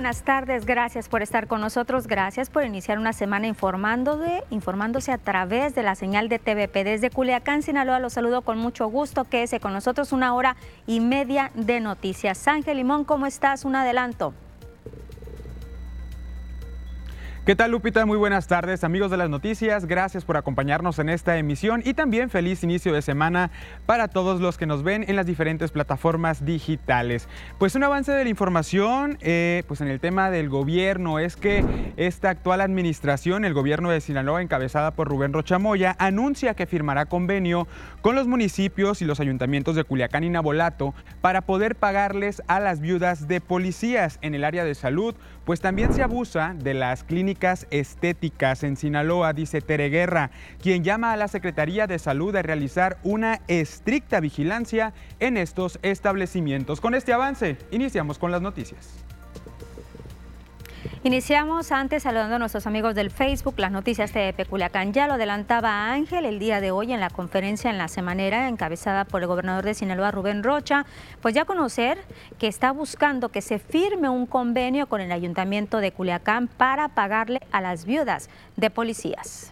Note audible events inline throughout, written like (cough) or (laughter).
buenas tardes. Gracias por estar con nosotros. Gracias por iniciar una semana informándose, informándose a través de la señal de TVP. Desde Culiacán, Sinaloa, los saludo con mucho gusto. Quédese con nosotros una hora y media de noticias. Ángel Limón, ¿cómo estás? Un adelanto. ¿Qué tal Lupita? Muy buenas tardes amigos de las noticias, gracias por acompañarnos en esta emisión y también feliz inicio de semana para todos los que nos ven en las diferentes plataformas digitales. Pues un avance de la información, eh, pues en el tema del gobierno es que esta actual administración, el gobierno de Sinaloa encabezada por Rubén Rochamoya, anuncia que firmará convenio con los municipios y los ayuntamientos de Culiacán y Nabolato para poder pagarles a las viudas de policías en el área de salud, pues también se abusa de las clínicas estéticas en Sinaloa, dice Tere Guerra, quien llama a la Secretaría de Salud a realizar una estricta vigilancia en estos establecimientos. Con este avance, iniciamos con las noticias. Iniciamos antes saludando a nuestros amigos del Facebook, las noticias de Peculiacán. Ya lo adelantaba Ángel el día de hoy en la conferencia en la semanera encabezada por el gobernador de Sinaloa, Rubén Rocha, pues ya conocer que está buscando que se firme un convenio con el ayuntamiento de Culiacán para pagarle a las viudas de policías.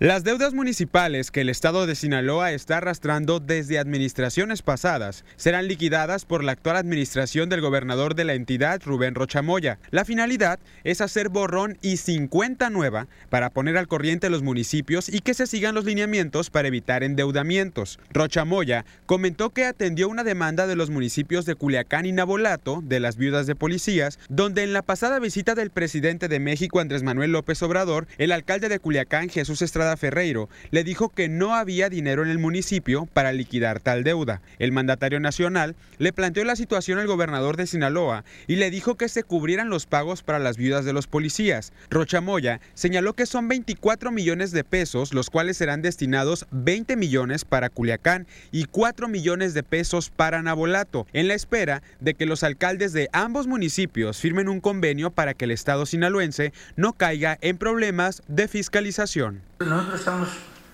Las deudas municipales que el Estado de Sinaloa está arrastrando desde administraciones pasadas serán liquidadas por la actual administración del gobernador de la entidad, Rubén Rochamoya. La finalidad es hacer borrón y 50 nueva para poner al corriente los municipios y que se sigan los lineamientos para evitar endeudamientos. Rochamoya comentó que atendió una demanda de los municipios de Culiacán y Nabolato, de las viudas de policías, donde en la pasada visita del presidente de México, Andrés Manuel López Obrador, el alcalde de Culiacán, Jesús Estrada, Ferreiro le dijo que no había dinero en el municipio para liquidar tal deuda. El mandatario nacional le planteó la situación al gobernador de Sinaloa y le dijo que se cubrieran los pagos para las viudas de los policías. Rochamoya señaló que son 24 millones de pesos, los cuales serán destinados 20 millones para Culiacán y 4 millones de pesos para Nabolato, en la espera de que los alcaldes de ambos municipios firmen un convenio para que el Estado sinaloense no caiga en problemas de fiscalización. Nosotros estamos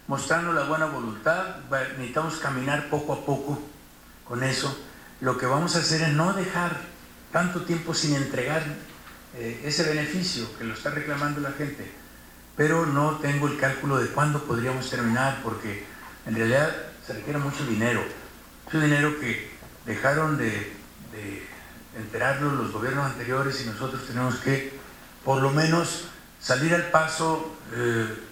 mostrando la buena voluntad, necesitamos caminar poco a poco con eso. Lo que vamos a hacer es no dejar tanto tiempo sin entregar eh, ese beneficio que lo está reclamando la gente. Pero no tengo el cálculo de cuándo podríamos terminar, porque en realidad se requiere mucho dinero. Mucho dinero que dejaron de, de enterarlo los gobiernos anteriores y nosotros tenemos que, por lo menos, salir al paso. Eh,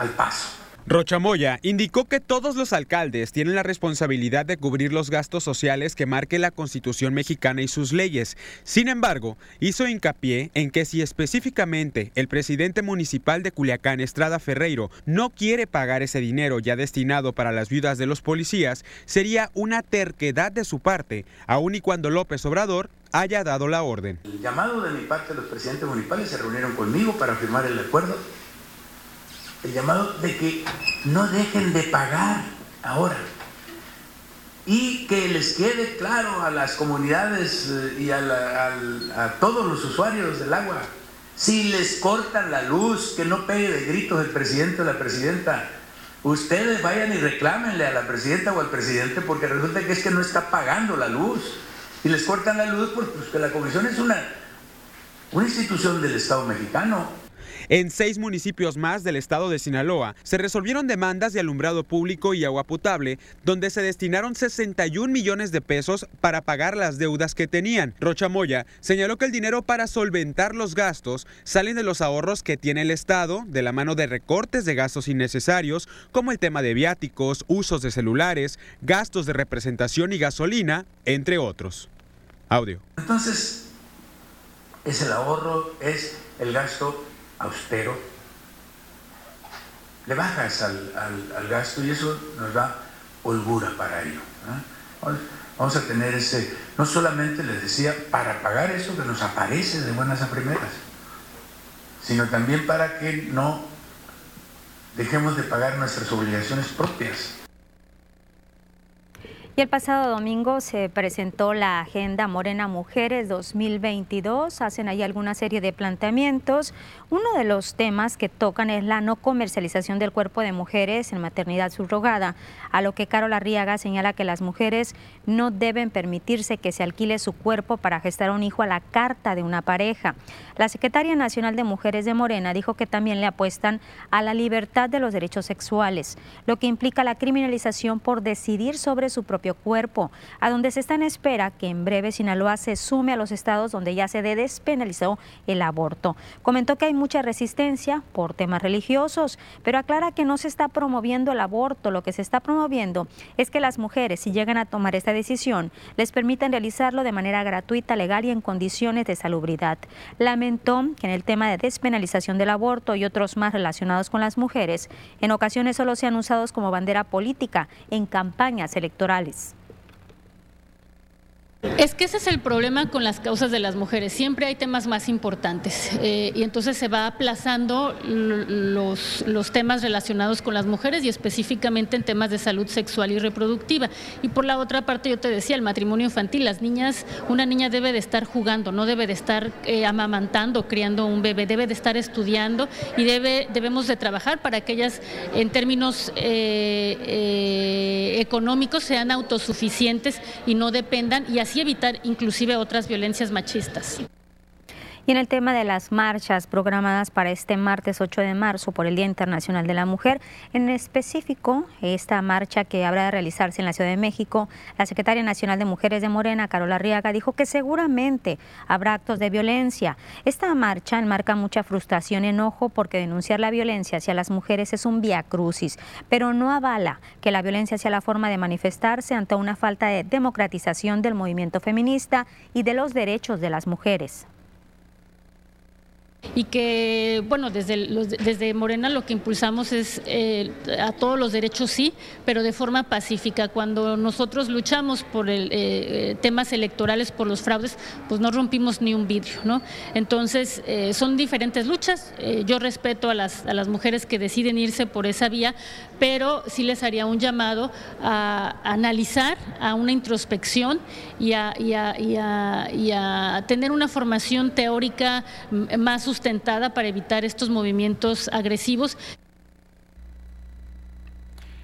al paso. Rochamoya indicó que todos los alcaldes tienen la responsabilidad de cubrir los gastos sociales que marque la Constitución mexicana y sus leyes. Sin embargo, hizo hincapié en que si específicamente el presidente municipal de Culiacán, Estrada Ferreiro, no quiere pagar ese dinero ya destinado para las viudas de los policías, sería una terquedad de su parte, aun y cuando López Obrador haya dado la orden. El llamado de mi parte, los presidentes municipales se reunieron conmigo para firmar el acuerdo el llamado de que no dejen de pagar ahora. Y que les quede claro a las comunidades eh, y a, todos los usuarios del agua, si les cortan la luz, que no pegue de gritos el presidente o la presidenta, ustedes vayan y reclámenle a la presidenta o al presidente porque resulta que es que no está pagando la luz. Y les cortan la luz porque pues, la comisión es una, una institución del Estado mexicano en seis municipios más del estado de Sinaloa se resolvieron demandas de alumbrado público y agua potable, donde se destinaron 61 millones de pesos para pagar las deudas que tenían. Rochamoya señaló que el dinero para solventar los gastos salen de los ahorros que tiene el Estado, de la mano de recortes de gastos innecesarios, como el tema de viáticos, usos de celulares, gastos de representación y gasolina, entre otros. Audio. Entonces, es el ahorro, es el gasto austero, le bajas al, gasto y eso nos da holgura para ello. Vamos a tener ese, no solamente les decía, para pagar eso que nos aparece de buenas a primeras, sino también para que no dejemos de pagar nuestras obligaciones propias. Y el pasado domingo se presentó la Agenda Morena Mujeres 2022. Hacen ahí alguna serie de planteamientos. Uno de los temas que tocan es la no comercialización del cuerpo de mujeres en maternidad subrogada, a lo que Carol Arriaga señala que las mujeres no deben permitirse que se alquile su cuerpo para gestar un hijo a la carta de una pareja. La secretaria nacional de Mujeres de Morena dijo que también le apuestan a la libertad de los derechos sexuales, lo que implica la criminalización por decidir sobre su cuerpo, a donde se está en espera que en breve Sinaloa se sume a los estados donde ya se despenalizó el aborto. Comentó que hay mucha resistencia por temas religiosos, pero aclara que no se está promoviendo el aborto, lo que se está promoviendo es que las mujeres, si llegan a tomar esta decisión, les permitan realizarlo de manera gratuita, legal y en condiciones de salubridad. Lamentó que en el tema de despenalización del aborto y otros más relacionados con las mujeres, en ocasiones solo sean usados como bandera política en campañas electorales. police. Es que ese es el problema con las causas de las mujeres. Siempre hay temas más importantes eh, y entonces se va aplazando los, los, temas relacionados con las mujeres y específicamente en temas de salud sexual y reproductiva. Y por la otra parte, yo te decía, el matrimonio infantil. Las niñas, una niña debe de estar jugando, no debe de estar eh, amamantando, criando un bebé, debe de estar estudiando y debe, debemos de trabajar para que ellas, en términos eh, económicos, sean autosuficientes y no dependan y así evitar inclusive otras violencias machistas. Y en el tema de las marchas programadas para este martes 8 de marzo por el Día Internacional de la Mujer, en específico esta marcha que habrá de realizarse en la Ciudad de México, la secretaria nacional de Mujeres de Morena, Carola Riaga, dijo que seguramente habrá actos de violencia. Esta marcha enmarca mucha frustración y enojo porque denunciar la violencia hacia las mujeres es un vía crucis, pero no avala que la violencia sea la forma de manifestarse ante una falta de democratización del movimiento feminista y de los derechos de las mujeres y que, bueno, desde, desde Morena lo que impulsamos es eh, a todos los derechos sí, pero de forma pacífica. Cuando nosotros luchamos por el, eh, eh, temas electorales, por los fraudes, pues no rompimos ni un vidrio, ¿no? Entonces, son diferentes luchas. yo respeto a las, a las mujeres que deciden irse por esa vía, pero sí les haría un llamado a, analizar, a una introspección y a, y a tener una formación teórica más sustentada para evitar estos movimientos agresivos.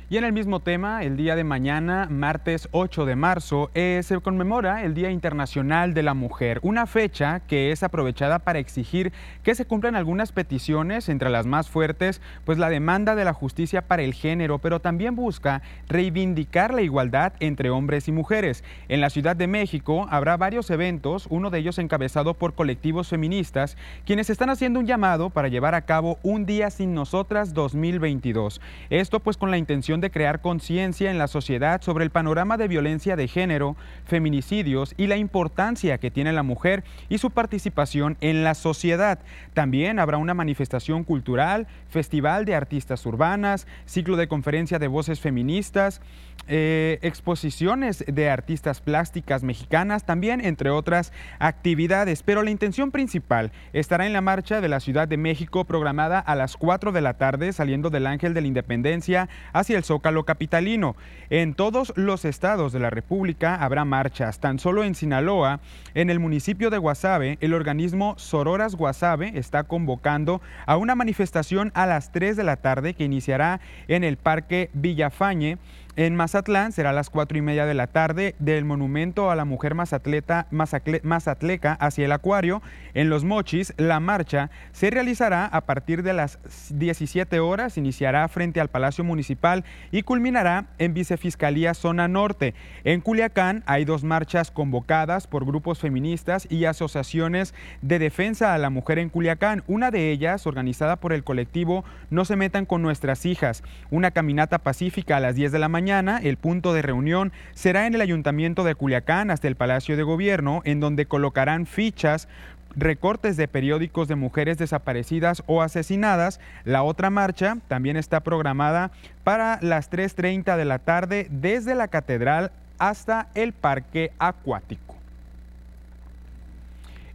Y en el mismo tema, el día de mañana, martes 8 de marzo, eh, se conmemora el Día Internacional de la Mujer, una fecha que es aprovechada para exigir que se cumplan algunas peticiones, entre las más fuertes, pues la demanda de la justicia para el género, pero también busca reivindicar la igualdad entre hombres y mujeres. En la Ciudad de México habrá varios eventos, uno de ellos encabezado por colectivos feministas, quienes están haciendo un llamado para llevar a cabo un Día sin Nosotras 2022. Esto pues con la intención de crear conciencia en la sociedad sobre el panorama de violencia de género, feminicidios y la importancia que tiene la mujer y su participación en la sociedad. También habrá una manifestación cultural, festival de artistas urbanas, ciclo de conferencia de voces feministas, eh, exposiciones de artistas plásticas mexicanas, también entre otras actividades. Pero la intención principal estará en la marcha de la Ciudad de México programada a las 4 de la tarde saliendo del Ángel de la Independencia hacia el Zócalo Capitalino. En todos los estados de la República habrá marchas. Tan solo en Sinaloa, en el municipio de Guasave, el organismo Sororas Guasave está convocando a una manifestación a las 3 de la tarde que iniciará en el Parque Villafañe en Mazatlán será a las cuatro y media de la tarde del monumento a la mujer mazatleca hacia el acuario. En Los Mochis, la marcha se realizará a partir de las 17 horas, iniciará frente al Palacio Municipal y culminará en Vicefiscalía Zona Norte. En Culiacán hay dos marchas convocadas por grupos feministas y asociaciones de defensa a la mujer en Culiacán. Una de ellas, organizada por el colectivo No se metan con nuestras hijas, una caminata pacífica a las 10 de la mañana el punto de reunión será en el Ayuntamiento de Culiacán hasta el Palacio de Gobierno, en donde colocarán fichas recortes de periódicos de mujeres desaparecidas o asesinadas. La otra marcha también está programada para las 3.30 de la tarde desde la Catedral hasta el Parque Acuático.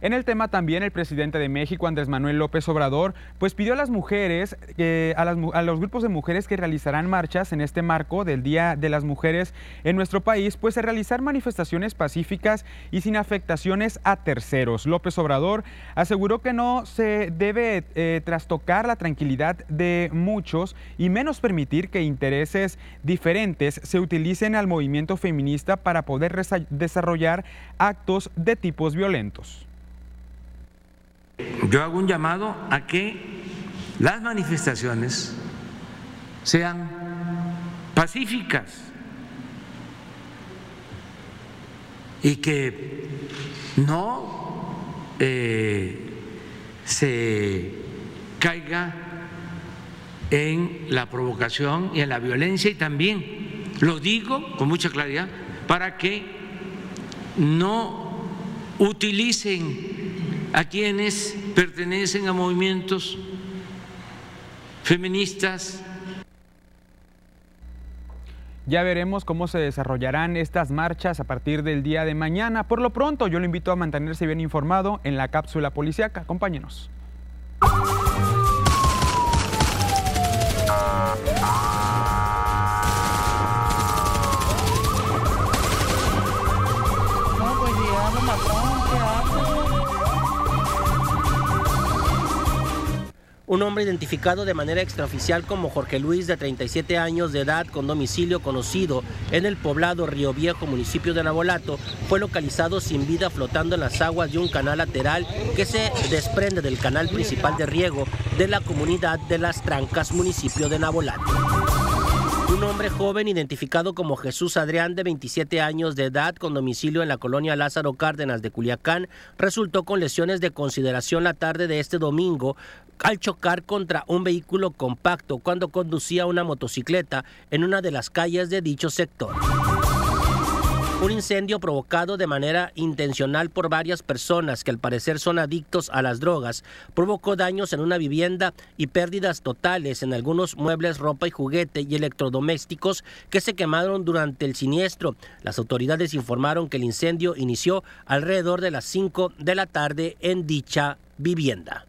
En el tema también el presidente de México, Andrés Manuel López Obrador, pues pidió a las mujeres, eh, a, los grupos de mujeres que realizarán marchas en este marco del Día de las Mujeres en nuestro país, pues a realizar manifestaciones pacíficas y sin afectaciones a terceros. López Obrador aseguró que no se debe eh, trastocar la tranquilidad de muchos y menos permitir que intereses diferentes se utilicen al movimiento feminista para poder desarrollar actos de tipos violentos. Yo hago un llamado a que las manifestaciones sean pacíficas y que no eh, se caiga en la provocación y en la violencia y también lo digo con mucha claridad para que no utilicen a quienes pertenecen a movimientos feministas ya veremos cómo se desarrollarán estas marchas a partir del día de mañana. Por lo pronto, yo lo invito a mantenerse bien informado en la cápsula policiaca. Acompáñenos. Un hombre identificado de manera extraoficial como Jorge Luis, de 37 años de edad, con domicilio conocido en el poblado Río Viejo, municipio de Nabolato, fue localizado sin vida flotando en las aguas de un canal lateral que se desprende del canal principal de riego de la comunidad de Las Trancas, municipio de Nabolato. Un hombre joven identificado como Jesús Adrián de 27 años de edad con domicilio en la colonia Lázaro Cárdenas de Culiacán resultó con lesiones de consideración la tarde de este domingo al chocar contra un vehículo compacto cuando conducía una motocicleta en una de las calles de dicho sector. Un incendio provocado de manera intencional por varias personas que al parecer son adictos a las drogas provocó daños en una vivienda y pérdidas totales en algunos muebles, ropa y juguete y electrodomésticos que se quemaron durante el siniestro. Las autoridades informaron que el incendio inició alrededor de las 5 de la tarde en dicha vivienda.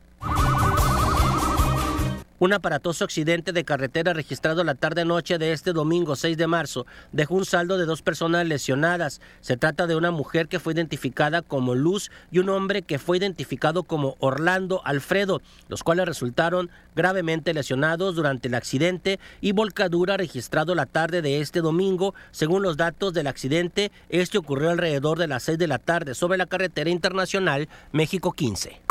Un aparatoso accidente de carretera registrado la tarde-noche de este domingo 6 de marzo dejó un saldo de dos personas lesionadas. Se trata de una mujer que fue identificada como Luz y un hombre que fue identificado como Orlando Alfredo, los cuales resultaron gravemente lesionados durante el accidente y volcadura registrado la tarde de este domingo. Según los datos del accidente, este ocurrió alrededor de las 6 de la tarde sobre la carretera internacional México 15.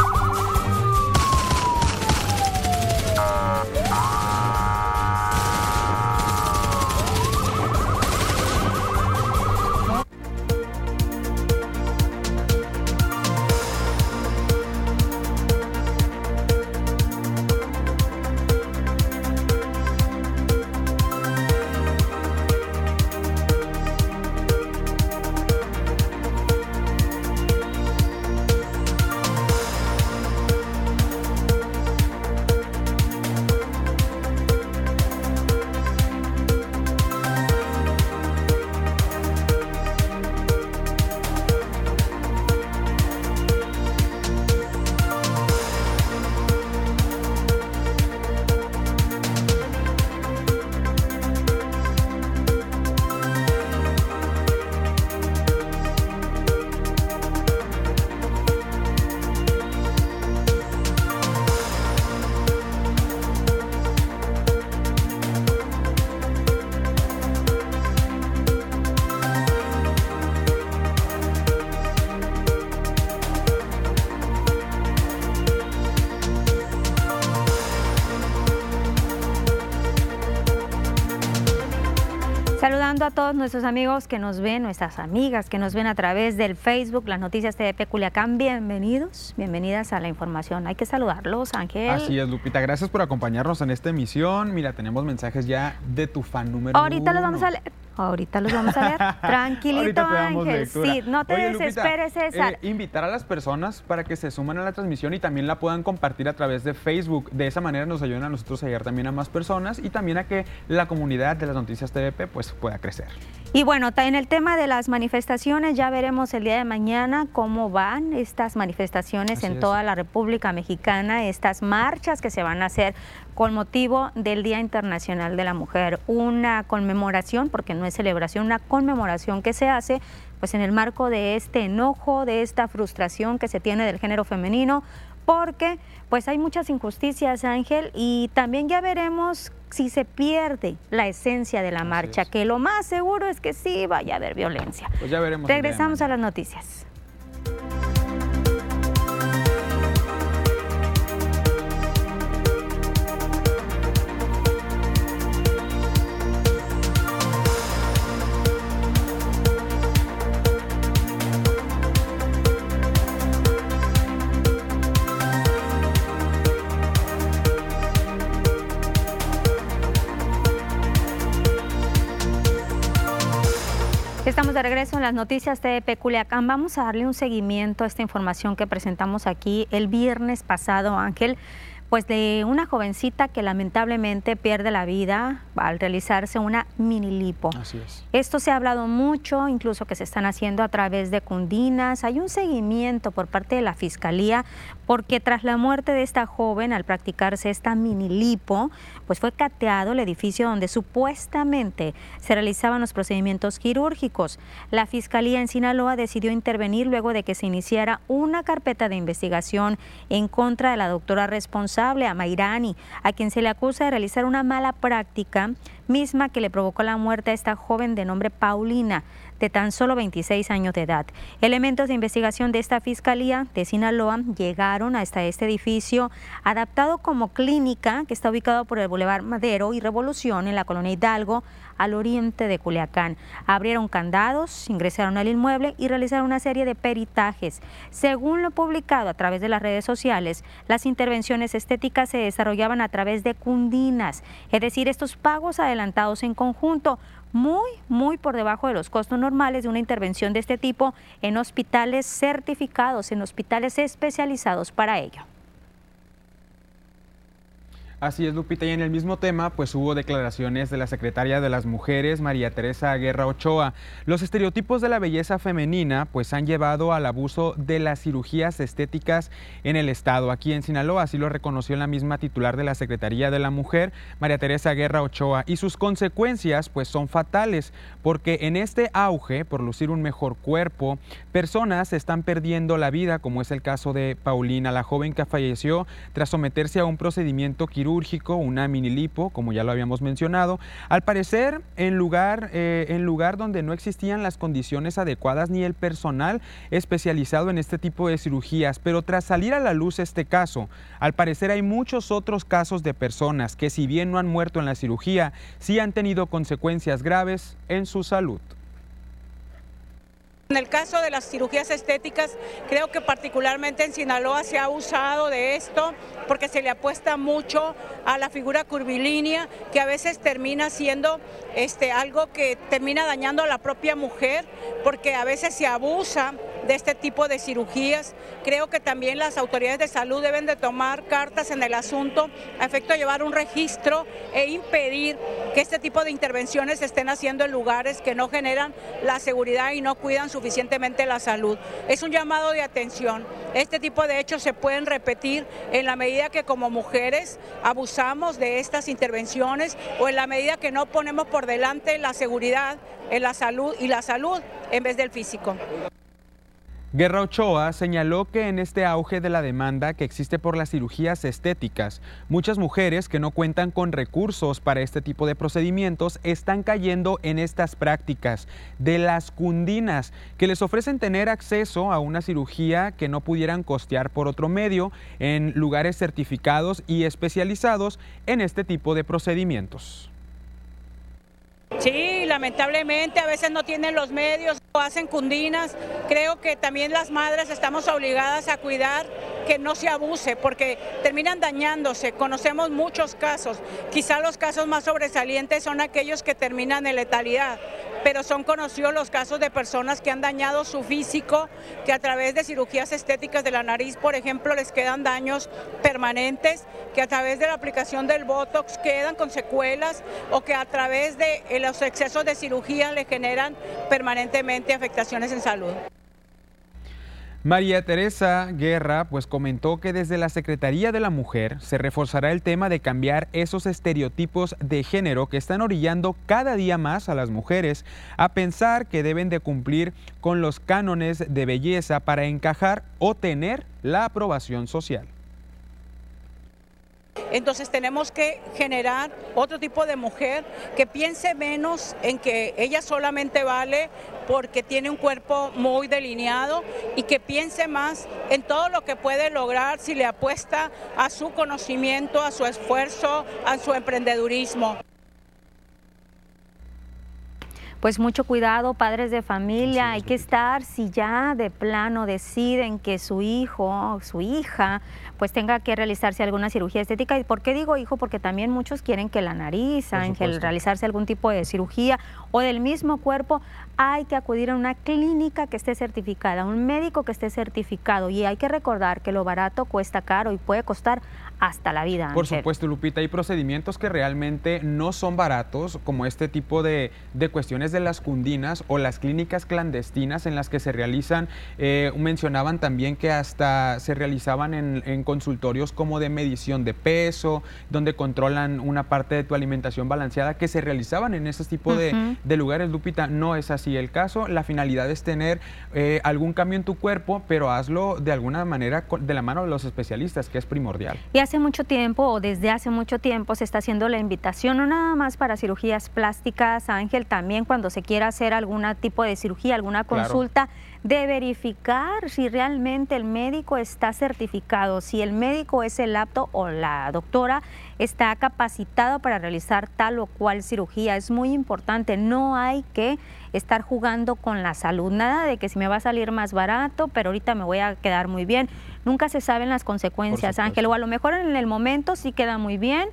A todos nuestros amigos que nos ven, nuestras amigas que nos ven a través del Facebook, las noticias TDP Culiacán. Bienvenidos, bienvenidas a la información. Hay que saludarlos, Ángel. Así es, Lupita. Gracias por acompañarnos en esta emisión. Mira, tenemos mensajes ya de tu fan número Ahorita los vamos a leer. Ahorita los vamos a ver. (laughs) Tranquilito, Ángel. Sí, no te desesperes, César. Eh, invitar a las personas para que se sumen a la transmisión y también la puedan compartir a través de Facebook. De esa manera nos ayudan a nosotros a llegar también a más personas y también a que la comunidad de las noticias TVP pues pueda crecer. Y bueno, en el tema de las manifestaciones, ya veremos el día de mañana cómo van estas manifestaciones en toda la República Mexicana, estas marchas que se van a hacer con motivo del Día Internacional de la Mujer. Una conmemoración, porque no es celebración, una conmemoración que se hace pues en el marco de este enojo, de esta frustración que se tiene del género femenino, porque pues hay muchas injusticias, Ángel, y también ya veremos si se pierde la esencia de la marcha, que lo más seguro es que sí vaya a haber violencia. Pues ya veremos. Regresamos a las noticias. Regreso en las noticias de Peculiacán. Vamos a darle un seguimiento a esta información que presentamos aquí el viernes pasado, Ángel pues de una jovencita que lamentablemente pierde la vida al realizarse una mini lipo. Así es. Esto se ha hablado mucho, incluso que se están haciendo a través de cundinas. Hay un seguimiento por parte de la Fiscalía porque tras la muerte de esta joven al practicarse esta mini lipo, pues fue cateado el edificio donde supuestamente se realizaban los procedimientos quirúrgicos. La Fiscalía en Sinaloa decidió intervenir luego de que se iniciara una carpeta de investigación en contra de la doctora responsable a Mairani, a quien se le acusa de realizar una mala práctica misma que le provocó la muerte a esta joven de nombre Paulina, de tan solo 26 años de edad. Elementos de investigación de esta Fiscalía de Sinaloa llegaron hasta este edificio adaptado como clínica que está ubicado por el Boulevard Madero y Revolución en la colonia Hidalgo, al oriente de Culiacán. Abrieron candados, ingresaron al inmueble y realizaron una serie de peritajes. Según lo publicado a través de las redes sociales, las intervenciones estéticas se desarrollaban a través de cundinas, es decir, estos pagos adelantados en conjunto muy, muy por debajo de los costos normales de una intervención de este tipo en hospitales certificados, en hospitales especializados para ello. Así es, Lupita, y en el mismo tema, pues hubo declaraciones de la secretaria de las Mujeres, María Teresa Guerra Ochoa. Los estereotipos de la belleza femenina, pues han llevado al abuso de las cirugías estéticas en el Estado. Aquí en Sinaloa, así lo reconoció la misma titular de la Secretaría de la Mujer, María Teresa Guerra Ochoa. Y sus consecuencias, pues son fatales, porque en este auge, por lucir un mejor cuerpo, personas están perdiendo la vida, como es el caso de Paulina, la joven que falleció tras someterse a un procedimiento quirúrgico una mini lipo, como ya lo habíamos mencionado. Al parecer, en lugar, eh, en lugar donde no existían las condiciones adecuadas ni el personal especializado en este tipo de cirugías, pero tras salir a la luz este caso, al parecer hay muchos otros casos de personas que si bien no han muerto en la cirugía, sí han tenido consecuencias graves en su salud. En el caso de las cirugías estéticas, creo que particularmente en Sinaloa se ha usado de esto porque se le apuesta mucho a la figura curvilínea que a veces termina siendo este, algo que termina dañando a la propia mujer porque a veces se abusa de este tipo de cirugías. Creo que también las autoridades de salud deben de tomar cartas en el asunto a efecto de llevar un registro e impedir que este tipo de intervenciones se estén haciendo en lugares que no generan la seguridad y no cuidan suficientemente la salud. Es un llamado de atención. Este tipo de hechos se pueden repetir en la medida que como mujeres abusamos de estas intervenciones o en la medida que no ponemos por delante la seguridad en la salud y la salud en vez del físico. Guerra Ochoa señaló que en este auge de la demanda que existe por las cirugías estéticas, muchas mujeres que no cuentan con recursos para este tipo de procedimientos están cayendo en estas prácticas de las cundinas, que les ofrecen tener acceso a una cirugía que no pudieran costear por otro medio en lugares certificados y especializados en este tipo de procedimientos. Sí, lamentablemente a veces no tienen los medios, o hacen cundinas. Creo que también las madres estamos obligadas a cuidar que no se abuse, porque terminan dañándose. Conocemos muchos casos. Quizá los casos más sobresalientes son aquellos que terminan en letalidad pero son conocidos los casos de personas que han dañado su físico, que a través de cirugías estéticas de la nariz, por ejemplo, les quedan daños permanentes, que a través de la aplicación del Botox quedan con secuelas o que a través de eh, los excesos de cirugía le generan permanentemente afectaciones en salud. María Teresa Guerra pues comentó que desde la Secretaría de la Mujer se reforzará el tema de cambiar esos estereotipos de género que están orillando cada día más a las mujeres a pensar que deben de cumplir con los cánones de belleza para encajar o tener la aprobación social. Entonces tenemos que generar otro tipo de mujer que piense menos en que ella solamente vale porque tiene un cuerpo muy delineado y que piense más en todo lo que puede lograr si le apuesta a su conocimiento, a su esfuerzo, a su emprendedurismo. Pues mucho cuidado, padres de familia, hay que estar, si ya de plano deciden que su hijo, su hija, pues tenga que realizarse alguna cirugía estética. ¿Y por qué digo hijo? Porque también muchos quieren que la nariz, Ángel, realizarse algún tipo de cirugía o del mismo cuerpo, hay que acudir a una clínica que esté certificada, un médico que esté certificado. Y hay que recordar que lo barato cuesta caro y puede costar hasta la vida. Por supuesto, Lupita, hay procedimientos que realmente no son baratos, como este tipo de, cuestiones de las cundinas o las clínicas clandestinas en las que se realizan, eh, mencionaban también que hasta se realizaban en, consultorios como de medición de peso, donde controlan una parte de tu alimentación balanceada, que se realizaban en ese tipo de, lugares, Lupita, no es así el caso, la finalidad es tener eh, algún cambio en tu cuerpo, pero hazlo de alguna manera de la mano de los especialistas, que es primordial hace mucho tiempo o desde hace mucho tiempo se está haciendo la invitación, no nada más para cirugías plásticas, Ángel, también cuando se quiera hacer algún tipo de cirugía, alguna consulta, de verificar si realmente el médico está certificado, si el médico es el apto o la doctora está capacitado para realizar tal o cual cirugía. Es muy importante, no hay que estar jugando con la salud, nada de que si me va a salir más barato, pero ahorita me voy a quedar muy bien. Nunca se saben las consecuencias, Ángel, o a lo mejor en el momento sí queda muy bien,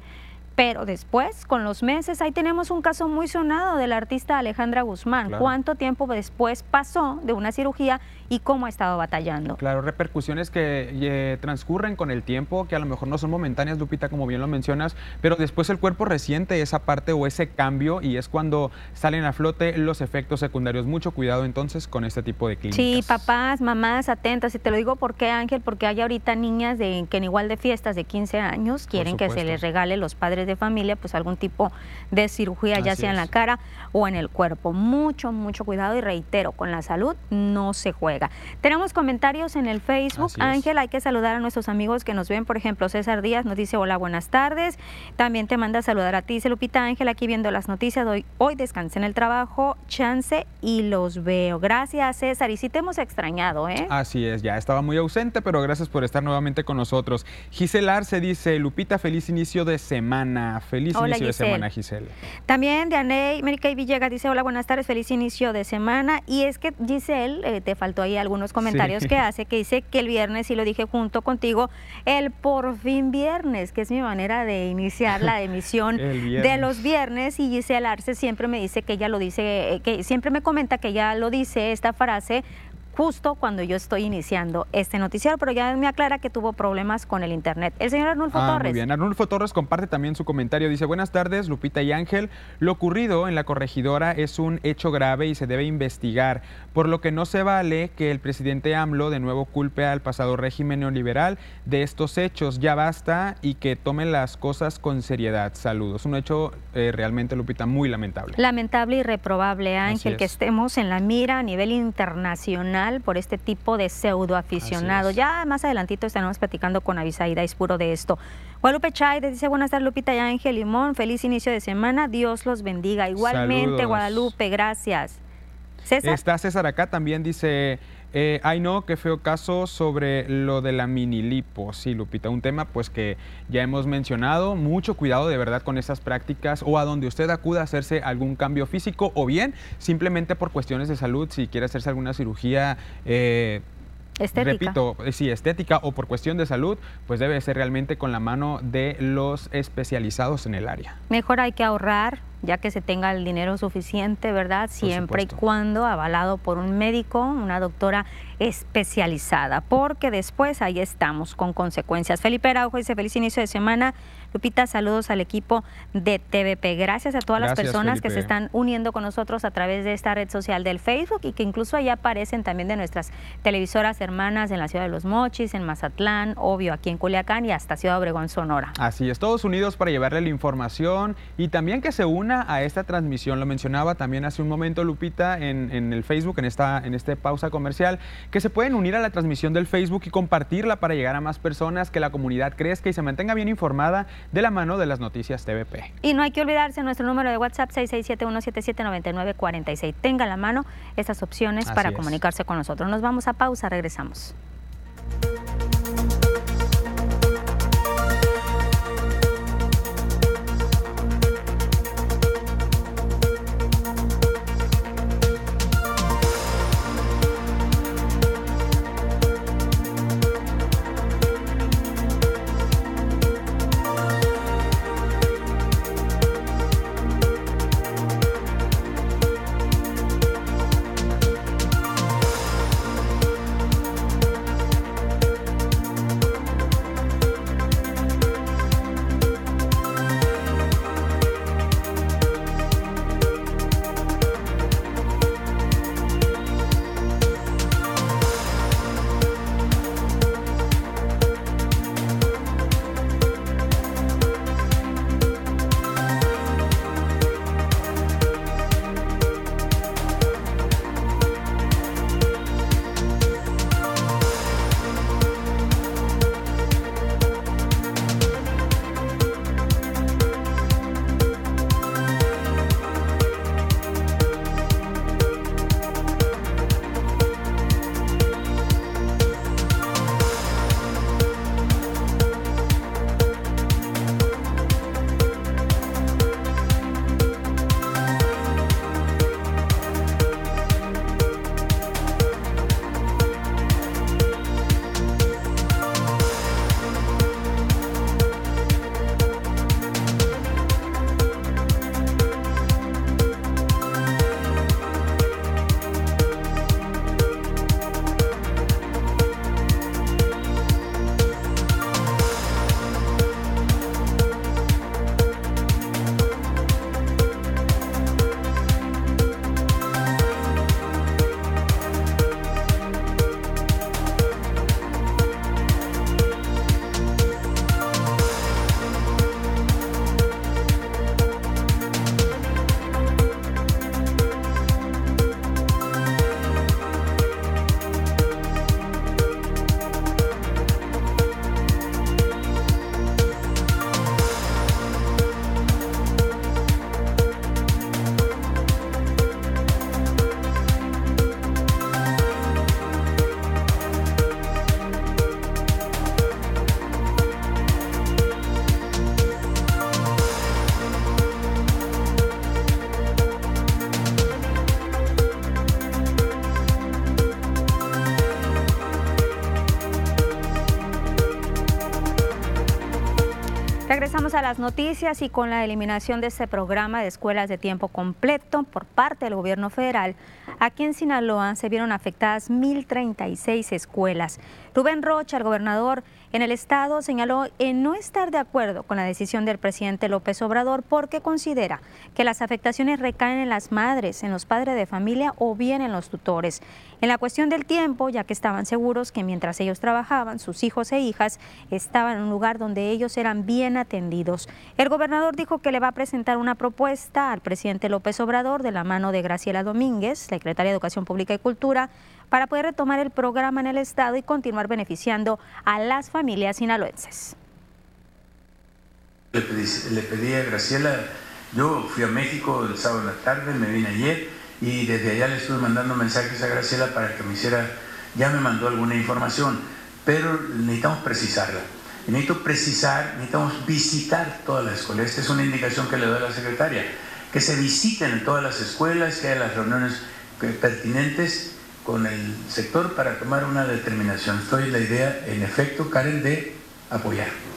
pero después, con los meses, ahí tenemos un caso muy sonado de la artista Alejandra Guzmán. ¿Cuánto tiempo después pasó de una cirugía y cómo ha estado batallando? Claro, repercusiones que eh, transcurren con el tiempo, que a lo mejor no son momentáneas, Lupita, como bien lo mencionas, pero después el cuerpo resiente esa parte o ese cambio y es cuando salen a flote los efectos secundarios. Mucho cuidado entonces con este tipo de clínicas. Sí, papás, mamás, atentas. Y te lo digo porque, Ángel, porque hay ahorita niñas de, que en igual de fiestas de 15 años quieren que se les regale los padres de familia, pues algún tipo de cirugía, ya sea en la cara o en el cuerpo. Mucho, mucho cuidado y reitero, con la salud no se juega. Tenemos comentarios en el Facebook. Ángel, hay que saludar a nuestros amigos que nos ven, por ejemplo, César Díaz nos dice hola, buenas tardes. También te manda a saludar a ti, dice Lupita Ángel, aquí viendo las noticias. Hoy, hoy descansé en el trabajo, chance y los veo. Gracias, César. Y sí te hemos extrañado, ¿eh? Así es, ya estaba muy ausente, pero gracias por estar nuevamente con nosotros. Gisela Arce dice, Lupita, feliz inicio de semana. Feliz inicio de semana, Giselle. También de Aney, Mérica y Villegas dice, hola, buenas tardes, feliz inicio de semana. Y es que Giselle, eh, te faltó ahí algunos comentarios que hace, que dice que el viernes, y lo dije junto contigo, el por fin viernes, que es mi manera de iniciar la (laughs) emisión de los viernes. Y Giselle Arce siempre me dice que ella lo dice, eh, que siempre me comenta que ella lo dice esta frase justo cuando yo estoy iniciando este noticiero, pero ya me aclara que tuvo problemas con el internet. El señor Arnulfo ah, Torres. Muy bien, Arnulfo Torres comparte también su comentario. Dice, buenas tardes, Lupita y Ángel. Lo ocurrido en la corregidora es un hecho grave y se debe investigar, por lo que no se vale que el presidente AMLO de nuevo culpe al pasado régimen neoliberal de estos hechos. Ya basta y que tomen las cosas con seriedad. Saludos. Un hecho eh, realmente, Lupita, muy lamentable. Lamentable y reprobable, Ángel, que estemos en la mira a nivel internacional por este tipo de pseudo aficionado. Ya más adelantito estaremos platicando con Avisaida puro de esto. Guadalupe Chay dice buenas tardes Lupita y Ángel Limón, feliz inicio de semana, Dios los bendiga. Igualmente Guadalupe, gracias. César. Está César acá también dice eh, ay no, qué feo caso sobre lo de la mini lipo. Sí, Lupita, un tema pues que ya hemos mencionado. Mucho cuidado de verdad con esas prácticas o a donde usted acuda a hacerse algún cambio físico o bien simplemente por cuestiones de salud, si quiere hacerse alguna cirugía. Eh, repito, eh, si estética o por cuestión de salud, pues debe ser realmente con la mano de los especializados en el área. Mejor hay que ahorrar, ya que se tenga el dinero suficiente, ¿verdad? Siempre y cuando avalado por un médico, una doctora especializada, porque después ahí estamos con consecuencias. Felipe Araujo dice feliz inicio de semana. Lupita, saludos al equipo de TVP. Gracias a todas las personas que se están uniendo con nosotros a través de esta red social del Facebook y que incluso ahí aparecen también de nuestras televisoras hermanas en la ciudad de Los Mochis, en Mazatlán, obvio aquí en Culiacán y hasta Ciudad Obregón, Sonora. Así es, todos unidos para llevarle la información y también que se una a esta transmisión. Lo mencionaba también hace un momento Lupita en, en el Facebook, en esta, en este pausa comercial, que se pueden unir a la transmisión del Facebook y compartirla para llegar a más personas, que la comunidad crezca y se mantenga bien informada de la mano de las noticias TVP. Y no hay que olvidarse nuestro número de WhatsApp 667-177-9946. Tenga a la mano estas opciones para comunicarse con nosotros. Nos vamos a pausa, regresamos. Las noticias y con la eliminación de este programa de escuelas de tiempo completo por parte del gobierno federal, aquí en Sinaloa se vieron afectadas 1.036 escuelas. Rubén Rocha, el gobernador, en el Estado señaló en no estar de acuerdo con la decisión del presidente López Obrador porque considera que las afectaciones recaen en las madres, en los padres de familia o bien en los tutores. En la cuestión del tiempo, ya que estaban seguros que mientras ellos trabajaban, sus hijos e hijas estaban en un lugar donde ellos eran bien atendidos. El gobernador dijo que le va a presentar una propuesta al presidente López Obrador de la mano de Graciela Domínguez, secretaria de Educación Pública y Cultura, para poder retomar el programa en el Estado y continuar beneficiando a las familias sinaloenses. Le pedí, a Graciela, yo fui a México el sábado en la tarde, me vine ayer y desde allá le estuve mandando mensajes a Graciela para que me hiciera, ya me mandó alguna información, pero necesitamos precisarla. necesito precisar, necesitamos visitar todas las escuelas. Esta es una indicación que le doy a la secretaria, que se visiten todas las escuelas, que haya las reuniones pertinentes con el sector para tomar una determinación. Estoy la idea, en efecto, Karen, de apoyar.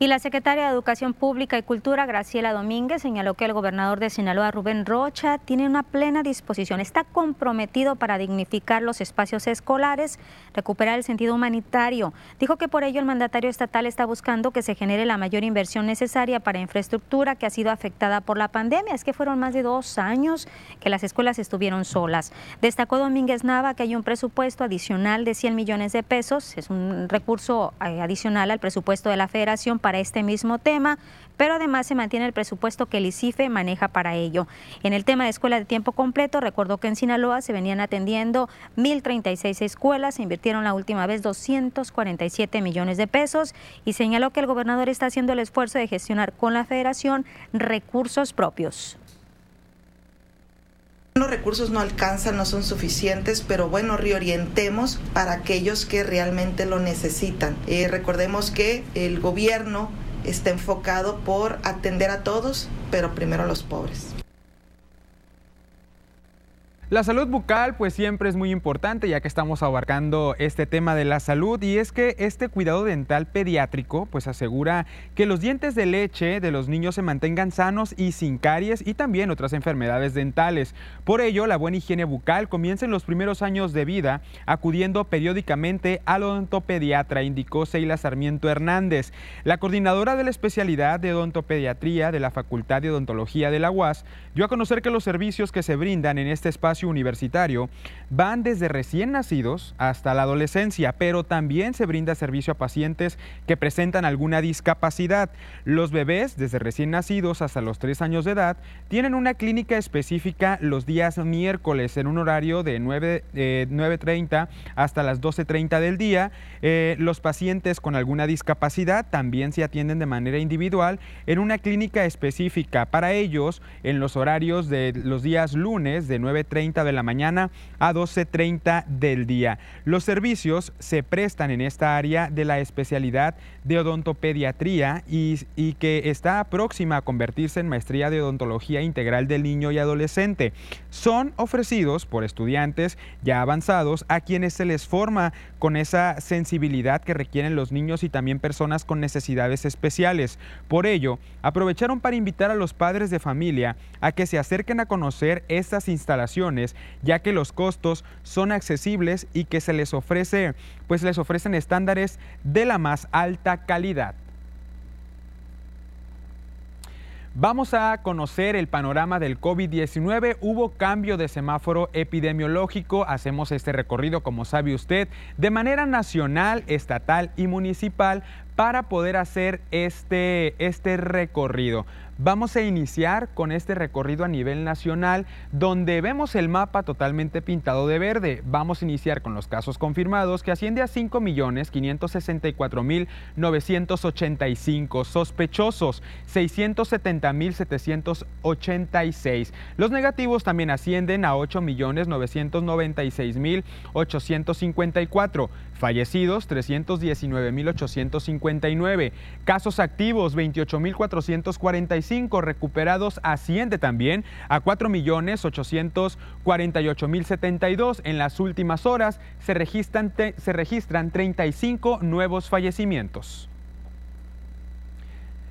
Y la secretaria de Educación Pública y Cultura, Graciela Domínguez, señaló que el gobernador de Sinaloa, Rubén Rocha, tiene una plena disposición, está comprometido para dignificar los espacios escolares, recuperar el sentido humanitario. Dijo que por ello el mandatario estatal está buscando que se genere la mayor inversión necesaria para infraestructura que ha sido afectada por la pandemia. Es que fueron más de dos años que las escuelas estuvieron solas. Destacó Domínguez Nava que hay un presupuesto adicional de 100 millones de pesos, es un recurso eh, adicional al presupuesto de la federación este mismo tema, pero además se mantiene el presupuesto que el ICIFE maneja para ello. En el tema de escuela de tiempo completo, recordó que en Sinaloa se venían atendiendo 1.036 escuelas, se invirtieron la última vez 247 millones de pesos y señaló que el gobernador está haciendo el esfuerzo de gestionar con la federación recursos propios. Los recursos no alcanzan, no son suficientes, pero bueno, reorientemos para aquellos que realmente lo necesitan. Eh, recordemos que el gobierno está enfocado por atender a todos, pero primero a los pobres. La salud bucal pues siempre es muy importante ya que estamos abarcando este tema de la salud y es que este cuidado dental pediátrico pues asegura que los dientes de leche de los niños se mantengan sanos y sin caries y también otras enfermedades dentales. Por ello, la buena higiene bucal comienza en los primeros años de vida acudiendo periódicamente al odontopediatra, indicó Seila Sarmiento Hernández. La coordinadora de la especialidad de odontopediatría de la Facultad de Odontología de la UAS dio a conocer que los servicios que se brindan en este espacio universitario van desde recién nacidos hasta la adolescencia, pero también se brinda servicio a pacientes que presentan alguna discapacidad. Los bebés, desde recién nacidos hasta los 3 años de edad, tienen una clínica específica los días miércoles en un horario de 9, 9.30 hasta las 12.30 del día. Eh, los pacientes con alguna discapacidad también se atienden de manera individual en una clínica específica. Para ellos, en los horarios de los días lunes de 9.30 de la mañana a 12.30 del día. Los servicios se prestan en esta área de la especialidad de odontopediatría y, y que está próxima a convertirse en maestría de odontología integral del niño y adolescente. Son ofrecidos por estudiantes ya avanzados a quienes se les forma con esa sensibilidad que requieren los niños y también personas con necesidades especiales. Por ello, aprovecharon para invitar a los padres de familia a que se acerquen a conocer estas instalaciones ya que los costos son accesibles y que se les ofrece, pues les ofrecen estándares de la más alta calidad. Vamos a conocer el panorama del COVID-19. Hubo cambio de semáforo epidemiológico. Hacemos este recorrido, como sabe usted, de manera nacional, estatal y municipal para poder hacer este, este recorrido. Vamos a iniciar con este recorrido a nivel nacional donde vemos el mapa totalmente pintado de verde. Vamos a iniciar con los casos confirmados que asciende a 5.564.985 sospechosos, 670.786. Los negativos también ascienden a 8.996.854. Fallecidos 319.859. Casos activos 28.445 recuperados asciende también a 4.848.072. En las últimas horas se registran, se registran 35 nuevos fallecimientos.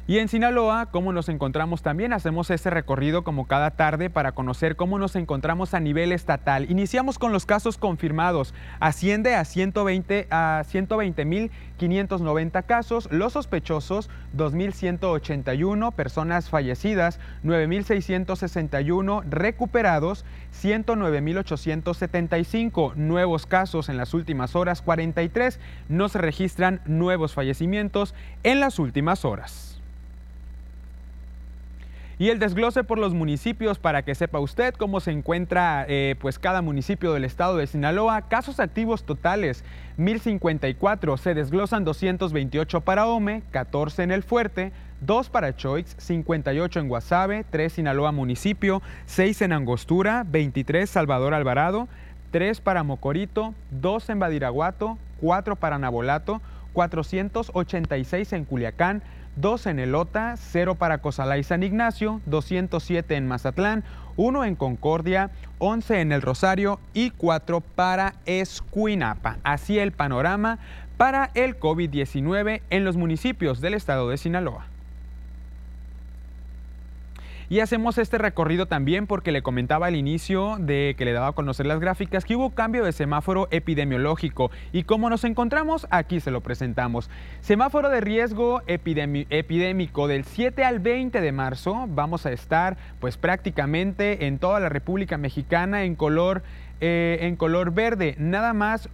Y en Sinaloa, ¿cómo nos encontramos también? Hacemos ese recorrido como cada tarde para conocer cómo nos encontramos a nivel estatal. Iniciamos con los casos confirmados. Asciende a 120 a 120.590 casos. Los sospechosos 2.181 personas fallecidas, 9.661 recuperados, 109.875 nuevos casos en las últimas horas, 43 no se registran nuevos fallecimientos en las últimas horas. Y el desglose por los municipios para que sepa usted cómo se encuentra eh, pues cada municipio del estado de Sinaloa. Casos activos totales 1054, se desglosan 228 para Ome, 14 en El Fuerte, 2 para Choix, 58 en Guasave, 3 Sinaloa municipio, 6 en Angostura, 23 Salvador Alvarado, 3 para Mocorito, 2 en Badiraguato, 4 para Nabolato, 486 en Culiacán, 2 en Elota, 0 para Cozalá y San Ignacio, 207 en Mazatlán, 1 en Concordia, 11 en El Rosario y 4 para Escuinapa. Así el panorama para el COVID-19 en los municipios del estado de Sinaloa. Y hacemos este recorrido también porque le comentaba al inicio de que le daba a conocer las gráficas que hubo cambio de semáforo epidemiológico. Y como nos encontramos, aquí se lo presentamos. Semáforo de riesgo epidémico del 7 al 20 de marzo. Vamos a estar pues prácticamente en toda la República Mexicana en color, eh, en color verde. Nada más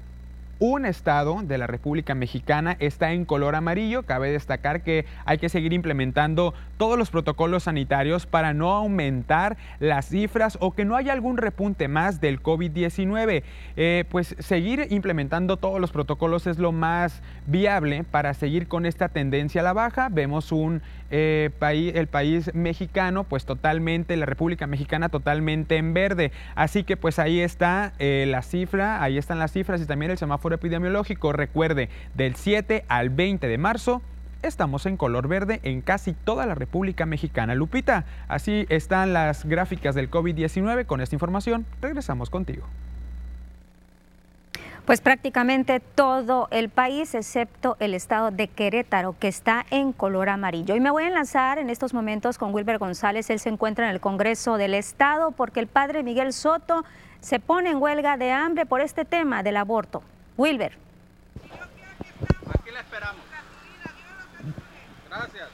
un estado de la República Mexicana está en color amarillo. Cabe destacar que hay que seguir implementando todos los protocolos sanitarios para no aumentar las cifras o que no haya algún repunte más del COVID-19. Eh, pues seguir implementando todos los protocolos es lo más viable para seguir con esta tendencia a la baja. Vemos un eh, el país mexicano, pues totalmente, la República Mexicana totalmente en verde. Así que pues ahí está eh, la cifra, ahí están las cifras y también el semáforo epidemiológico. Recuerde, del 7 al 20 de marzo estamos en color verde en casi toda la República Mexicana. Lupita, así están las gráficas del COVID-19. Con esta información, regresamos contigo. Pues prácticamente todo el país, excepto el estado de Querétaro, que está en color amarillo. Y me voy a enlazar en estos momentos con Wilber González. Él se encuentra en el Congreso del Estado porque el padre Miguel Soto se pone en huelga de hambre por este tema del aborto. Wilber. Aquí la esperamos. Gracias.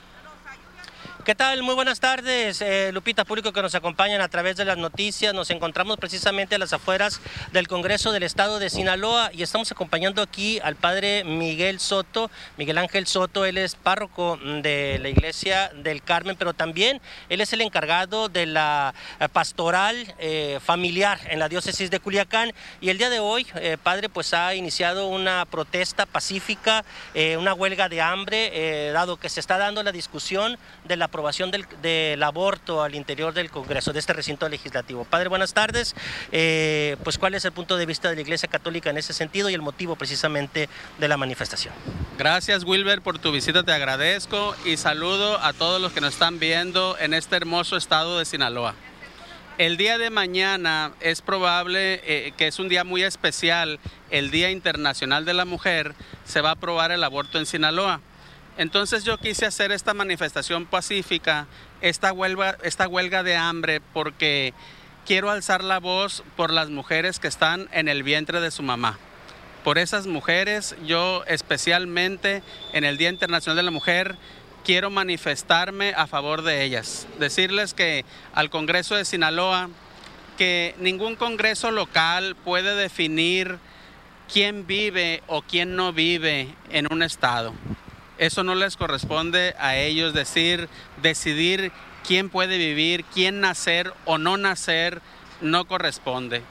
¿Qué tal? Muy buenas tardes, eh, Lupita, público que nos acompañan a través de las noticias. Nos encontramos precisamente a las afueras del Congreso del Estado de Sinaloa y estamos acompañando aquí al padre Miguel Soto, Miguel Ángel Soto. Él es párroco de la Iglesia del Carmen, pero también él es el encargado de la eh, pastoral eh, familiar en la diócesis de Culiacán. Y el día de hoy, padre, pues ha iniciado una protesta pacífica, una huelga de hambre, dado que se está dando la discusión de la aprobación del, aborto al interior del Congreso, de este recinto legislativo. Padre, buenas tardes. Eh, pues, ¿cuál es el punto de vista de la Iglesia Católica en ese sentido y el motivo precisamente de la manifestación? Gracias, Wilber, por tu visita, te agradezco y saludo a todos los que nos están viendo en este hermoso estado de Sinaloa. El día de mañana es probable eh, que es un día muy especial, el Día Internacional de la Mujer, se va a aprobar el aborto en Sinaloa. Entonces yo quise hacer esta manifestación pacífica, esta huelga, esta huelga de hambre, porque quiero alzar la voz por las mujeres que están en el vientre de su mamá. Por esas mujeres, yo especialmente en el Día Internacional de la Mujer, quiero manifestarme a favor de ellas. Decirles que al Congreso de Sinaloa, que ningún Congreso local puede definir quién vive o quién no vive en un estado. Eso no les corresponde a ellos decir, decidir quién puede vivir, quién nacer o no nacer, no corresponde.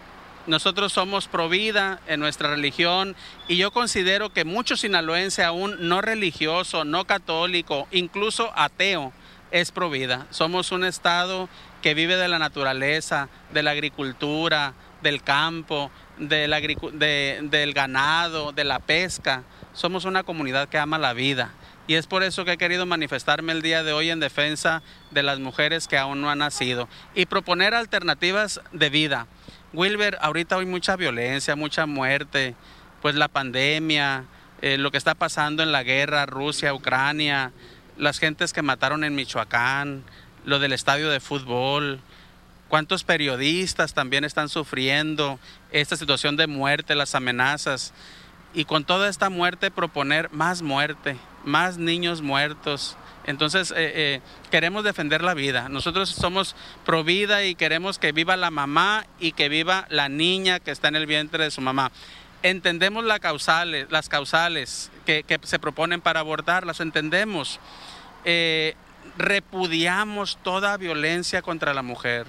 Nosotros somos pro vida en nuestra religión y yo considero que mucho sinaloense aún no religioso, no católico, incluso ateo, es pro vida. Somos un estado que vive de la naturaleza, de la agricultura, del campo, del ganado, de la pesca. Somos una comunidad que ama la vida y es por eso que he querido manifestarme el día de hoy en defensa de las mujeres que aún no han nacido y proponer alternativas de vida. Wilber, ahorita hay mucha violencia, mucha muerte, pues la pandemia, eh, lo que está pasando en la guerra, Rusia, Ucrania, las gentes que mataron en Michoacán, lo del estadio de fútbol, cuántos periodistas también están sufriendo esta situación de muerte, las amenazas. Y con toda esta muerte proponer más muerte, más niños muertos. Entonces, eh, eh, queremos defender la vida. Nosotros somos pro vida y queremos que viva la mamá y que viva la niña que está en el vientre de su mamá. Entendemos las causales, las causales que, se proponen para abortar, las entendemos. Eh, repudiamos toda violencia contra la mujer.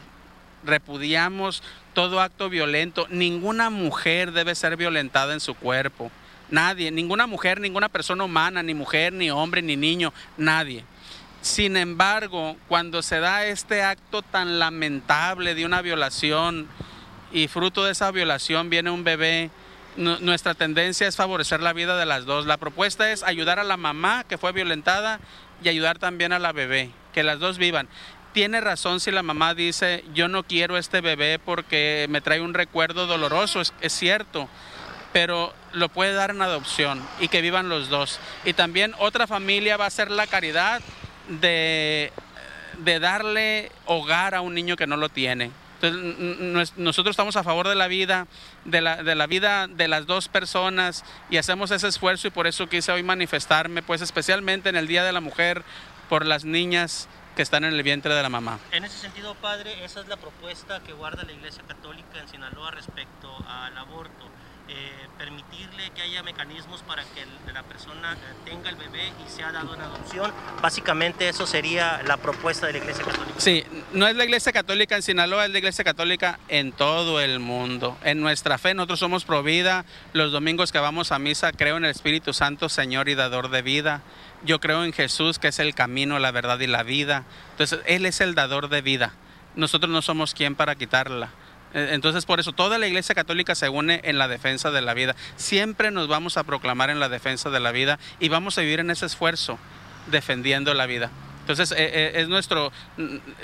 Repudiamos todo acto violento. Ninguna mujer debe ser violentada en su cuerpo. Nadie, ninguna mujer, ninguna persona humana, ni mujer, ni hombre, ni niño, nadie. Sin embargo, cuando se da este acto tan lamentable de una violación y fruto de esa violación viene un bebé, nuestra tendencia es favorecer la vida de las dos. La propuesta es ayudar a la mamá que fue violentada y ayudar también a la bebé, que las dos vivan. Tiene razón si la mamá dice, yo no quiero este bebé porque me trae un recuerdo doloroso, es, cierto, pero lo puede dar en adopción y que vivan los dos. Y también otra familia va a hacer la caridad de, de darle hogar a un niño que no lo tiene. Nosotros estamos a favor de la vida, de la, de la, vida de las dos personas y hacemos ese esfuerzo y por eso quise hoy manifestarme, pues especialmente en el Día de la Mujer, por las niñas que están en el vientre de la mamá. En ese sentido, padre, esa es la propuesta que guarda la Iglesia Católica en Sinaloa respecto al aborto. Eh, permitirle que haya mecanismos para que la persona eh, tenga el bebé y sea dado en adopción. Básicamente eso sería la propuesta de la Iglesia Católica. Sí, no es la Iglesia Católica en Sinaloa, es la Iglesia Católica en todo el mundo. En nuestra fe nosotros somos pro vida. Los domingos que vamos a misa creo en el Espíritu Santo, Señor y dador de vida. Yo creo en Jesús, que es el camino, la verdad y la vida. Entonces, Él es el dador de vida. Nosotros no somos quien para quitarla. Eh, entonces, por eso toda la Iglesia Católica se une en la defensa de la vida. Siempre nos vamos a proclamar en la defensa de la vida y vamos a vivir en ese esfuerzo defendiendo la vida. Entonces, eh, eh, es nuestro,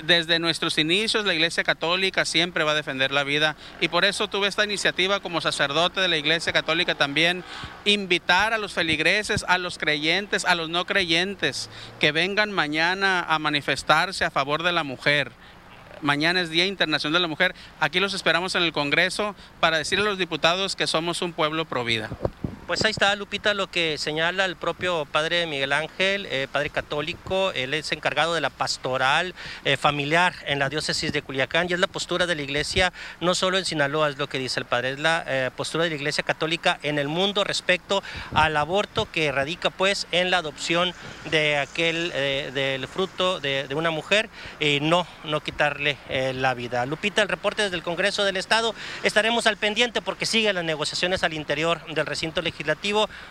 desde nuestros inicios, la Iglesia Católica siempre va a defender la vida y por eso tuve esta iniciativa como sacerdote de la Iglesia Católica también, invitar a los feligreses, a los creyentes, a los no creyentes, que vengan mañana a manifestarse a favor de la mujer Mañana es Día Internacional de la Mujer. Aquí los esperamos en el Congreso para decirle a los diputados que somos un pueblo pro vida. Pues ahí está, Lupita, lo que señala el propio padre Miguel Ángel, eh, padre católico. Él es encargado de la pastoral eh, familiar en la diócesis de Culiacán y es la postura de la iglesia, no solo en Sinaloa, es lo que dice el padre, es la eh, postura de la iglesia católica en el mundo respecto al aborto que radica pues en la adopción de aquel, del fruto de, una mujer y no, no quitarle la vida. Lupita, el reporte desde el Congreso del Estado, estaremos al pendiente porque siguen las negociaciones al interior del recinto legislativo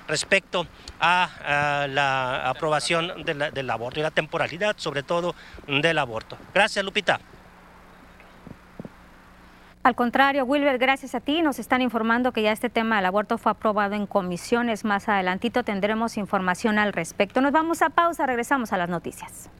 respecto a, la aprobación del aborto y la temporalidad, sobre todo, del aborto. Gracias, Lupita. Al contrario, Wilber, gracias a ti. Nos están informando que ya este tema del aborto fue aprobado en comisiones. Más adelantito tendremos información al respecto. Nos vamos a pausa, regresamos a las noticias.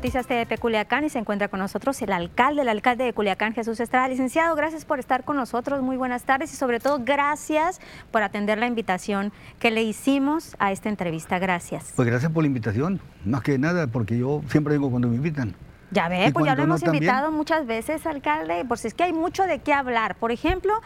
Noticias de Culiacán y se encuentra con nosotros el alcalde, el alcalde de Culiacán, Jesús Estrada. Licenciado, gracias por estar con nosotros, muy buenas tardes y sobre todo gracias por atender la invitación que le hicimos a esta entrevista. Gracias. Pues gracias por la invitación, más que nada porque yo siempre vengo cuando me invitan. Ya ve, pues ya lo hemos invitado muchas veces, alcalde, pues es que hay mucho de qué hablar. Por ejemplo,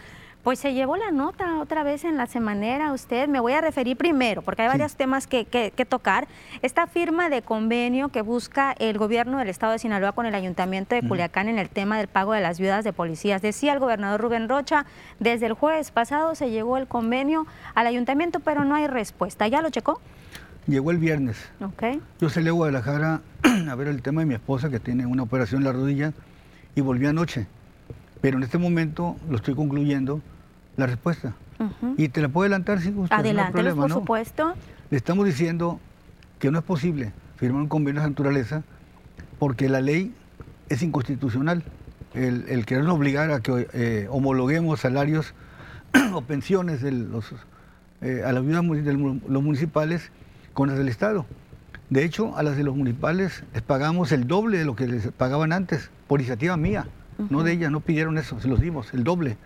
pues se llevó la nota otra vez en la semanera usted. Me voy a referir primero, porque hay varios temas que, tocar. Esta firma de convenio que busca el gobierno del estado de Sinaloa con el ayuntamiento de Culiacán en el tema del pago de las viudas de policías. Decía el gobernador Rubén Rocha, desde el jueves pasado se llegó el convenio al ayuntamiento, pero no hay respuesta. ¿Ya lo checó? Llegó el viernes. Okay. Yo salí a Guadalajara (clears throat) a ver el tema de mi esposa que tiene una operación en la rodilla y volví anoche. Pero en este momento lo estoy concluyendo la respuesta. Y te la puedo adelantar si gusta. Adelante, no por supuesto. Le estamos diciendo que no es posible firmar un convenio de naturaleza porque la ley es inconstitucional. El, el querer obligar a que eh, homologuemos salarios (clears throat) o pensiones de los, eh, a las viudas de los municipales con las del Estado. De hecho, a las de los municipales les pagamos el doble de lo que les pagaban antes, por iniciativa mía, no de ellas, no pidieron eso, se los dimos, el doble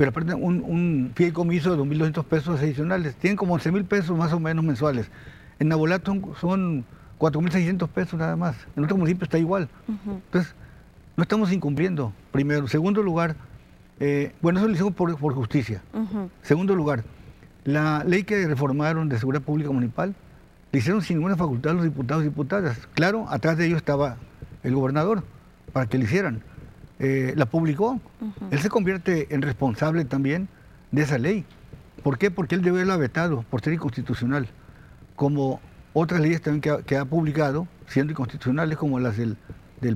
pero aparte un, un fideicomiso de 2.200 pesos adicionales. Tienen como 11.000 pesos más o menos mensuales. En Nabolato son, 4.600 pesos nada más. En otro municipio está igual. Entonces, no estamos incumpliendo, primero. Segundo lugar, eh, bueno, eso lo hicimos por, justicia. Segundo lugar, la ley que reformaron de seguridad pública municipal, le hicieron sin ninguna facultad a los diputados y diputadas. Claro, atrás de ellos estaba el gobernador, para que lo hicieran. Eh, la publicó. Él se convierte en responsable también de esa ley. ¿Por qué? Porque él debe haberla vetado por ser inconstitucional. Como otras leyes también que ha, publicado, siendo inconstitucionales, como las del,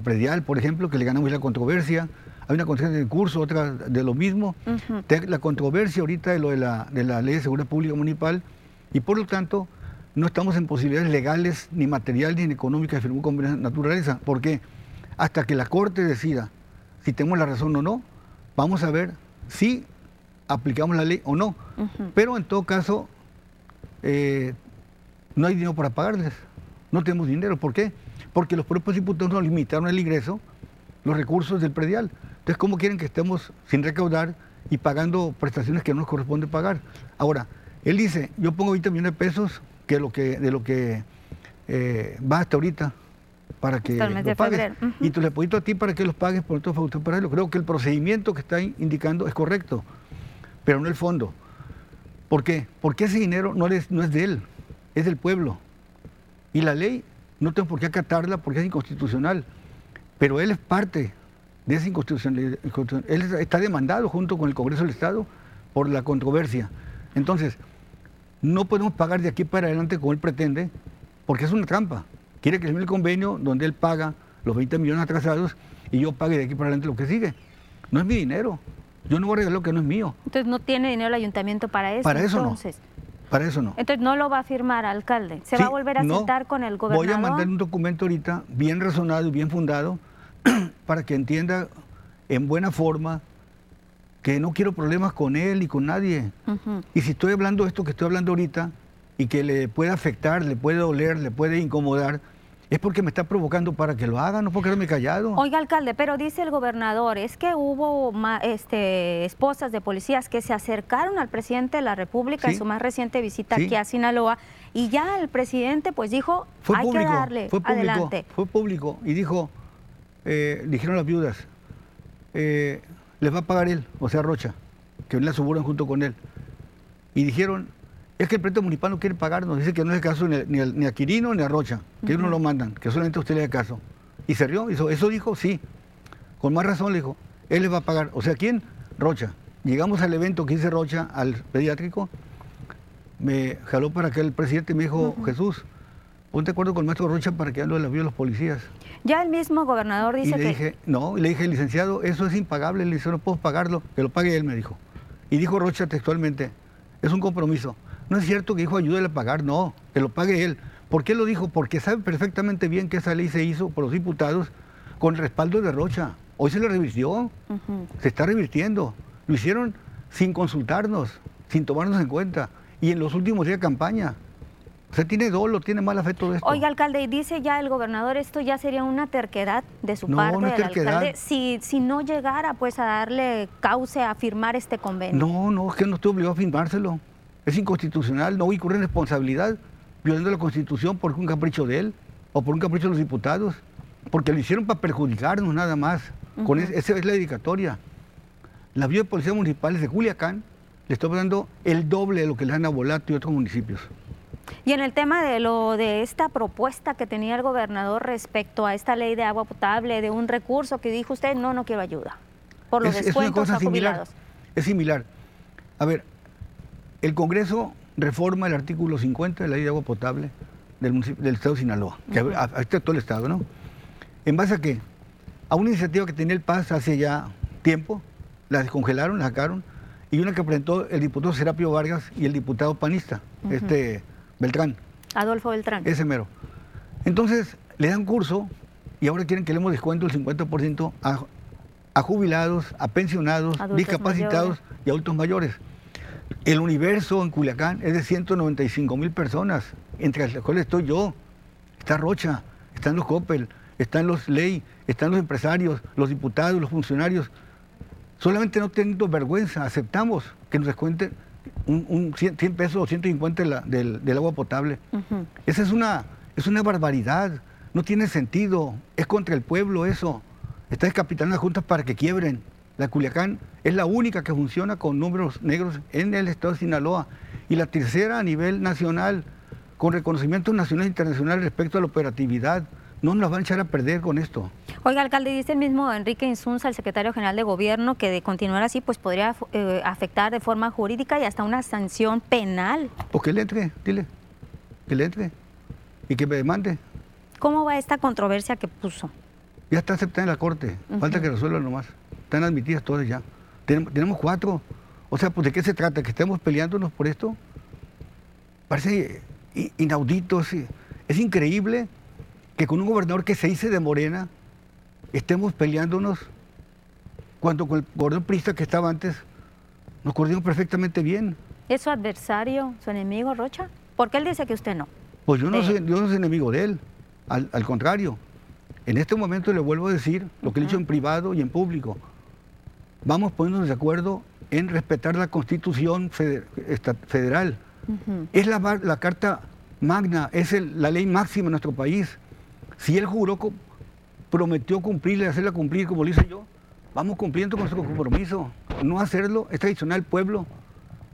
predial, por ejemplo, que le ganamos la controversia. Hay una controversia en curso, otra de lo mismo. La controversia ahorita de lo de la, de la ley de seguridad pública municipal. Y por lo tanto, no estamos en posibilidades legales, ni materiales, ni económicas de firmar de naturaleza. ¿Por qué? Hasta que la Corte decida si tenemos la razón o no, vamos a ver si aplicamos la ley o no. Pero en todo caso, eh, no hay dinero para pagarles. No tenemos dinero. ¿Por qué? Porque los propios diputados nos limitaron el ingreso, los recursos del predial. Entonces, ¿cómo quieren que estemos sin recaudar y pagando prestaciones que no nos corresponde pagar? Ahora, él dice, yo pongo 20 millones de pesos que lo que, de lo que eh, va hasta ahorita para que lo pagues. Y tú le puesto a ti para que los pagues por tu facultad para ello. Creo que el procedimiento que está indicando es correcto, pero no el fondo. ¿Por qué? Porque ese dinero no es, no es de él, es del pueblo. Y la ley no tengo por qué acatarla porque es inconstitucional. Pero él es parte de esa inconstitucionalidad. Él está demandado junto con el Congreso del Estado por la controversia. Entonces, no podemos pagar de aquí para adelante como él pretende, porque es una trampa. Quiere que se el convenio donde él paga los 20 millones atrasados y yo pague de aquí para adelante lo que sigue. No es mi dinero. Yo no voy a regalar lo que no es mío. Entonces no tiene dinero el ayuntamiento para eso. Para eso entonces. no. Para eso no. Entonces no lo va a firmar, alcalde. Se va a volver a sentar con el gobernador. Voy a mandar un documento ahorita bien razonado y bien fundado (clears throat) para que entienda en buena forma que no quiero problemas con él y con nadie. Y si estoy hablando esto que estoy hablando ahorita y que le puede afectar, le puede doler, le puede incomodar, es porque me está provocando para que lo haga, no porque quedarme callado. Oiga, alcalde, pero dice el gobernador, es que hubo este, esposas de policías que se acercaron al presidente de la República en su más reciente visita aquí a Sinaloa y ya el presidente pues dijo, hay que darle fue público, adelante. Fue público y dijo, eh, dijeron las viudas, eh, les va a pagar él, o sea, Rocha, que la suburban junto con él. Y dijeron, es que el presidente municipal no quiere pagarnos, dice que no es caso ni, a Quirino ni a Rocha, que ellos no lo mandan, que solamente usted le da caso. Y se rió, hizo, eso dijo, sí, con más razón le dijo, él les va a pagar. O sea, ¿quién? Rocha. Llegamos al evento que hice Rocha, al pediátrico, me jaló para que el presidente me dijo, Jesús, ponte de acuerdo con el maestro Rocha para que ande la vida de los policías. Ya el mismo gobernador dice y le que... Dije, no, y le dije, licenciado, eso es impagable, le dije, no puedo pagarlo, que lo pague él, me dijo. Y dijo Rocha textualmente, es un compromiso. No es cierto que dijo ayúdale a pagar, no, que lo pague él. ¿Por qué lo dijo? Porque sabe perfectamente bien que esa ley se hizo por los diputados con respaldo de Rocha. Hoy se le revirtió, se está revirtiendo. Lo hicieron sin consultarnos, sin tomarnos en cuenta. Y en los últimos días de campaña. O sea, tiene dolo, tiene mal afecto de esto. Oiga, alcalde, y dice ya el gobernador, esto ya sería una terquedad de su No, parte no es del terquedad. alcalde, si, si no llegara pues a darle cauce a firmar este convenio. No, no, es que no estoy obligado a firmárselo. Es inconstitucional, no incurre en responsabilidad, violando la Constitución por un capricho de él o por un capricho de los diputados, porque lo hicieron para perjudicarnos nada más. Con Ujú. es- esa es la dedicatoria. Las vías de policías municipales de Culiacán le estamos dando el doble de lo que le dan a Volato y otros municipios. Y en el tema de lo de esta propuesta que tenía el gobernador respecto a esta ley de agua potable, de un recurso que dijo usted, no, no quiero ayuda, por los es, es una descuentos cosa a similar. jubilados. Es similar. A ver, el Congreso reforma el artículo 50 de la ley de agua potable del, Estado de Sinaloa, que Ujú. a- afecta a todo el Estado, ¿no? ¿En base a qué? A una iniciativa que tenía el PAS hace ya tiempo, la descongelaron, la sacaron, y una que presentó el diputado Serapio Vargas y el diputado panista, este Beltrán. Adolfo Beltrán. Ese mero. Entonces, le dan curso y ahora quieren que le demos descuento del 50% a, a jubilados, a pensionados, Adultos discapacitados y adultos mayores. El universo en Culiacán es de 195 mil personas, entre las cuales estoy yo. Está Rocha, están los Coppel, están los Ley, están los empresarios, los diputados, los funcionarios. Solamente no teniendo vergüenza, aceptamos que nos descuenten un, un 100, 100 pesos o 150 de la- del, del agua potable. Esa es una, es una barbaridad, no tiene sentido, es contra el pueblo eso. Está descapitalando las juntas para que quiebren. La Culiacán es la única que funciona con números negros en el estado de Sinaloa y la tercera a nivel nacional, con reconocimientos nacionales e internacionales respecto a la operatividad. No nos van a echar a perder con esto. Oiga, alcalde, dice el mismo Enrique Insunza, el secretario general de gobierno, que de continuar así, pues podría eh, afectar de forma jurídica y hasta una sanción penal. Pues que le entre, dile, que le entre y que me demande. ¿Cómo va esta controversia que puso? Ya está aceptada en la corte, falta que resuelvan nomás. Están admitidas todas ya. Tenemos, cuatro. O sea, pues ¿de qué se trata? ¿Que estemos peleándonos por esto? Parece i- inaudito, sí. es increíble que con un gobernador que se dice de Morena estemos peleándonos cuando con el gobernador prista que estaba antes nos coordinamos perfectamente bien. ¿Es su adversario, su enemigo, Rocha? Porque él dice que usted no. Pues yo no, Sí. soy, yo no soy enemigo de él, al, al contrario. En este momento le vuelvo a decir lo que he dicho en privado y en público. Vamos poniéndonos de acuerdo en respetar la constitución federal. Es la, carta magna, es el- la ley máxima en nuestro país. Si él juró, prometió cumplirla y hacerla cumplir como lo hice yo, vamos cumpliendo con nuestro compromiso. No hacerlo es traicionar al pueblo,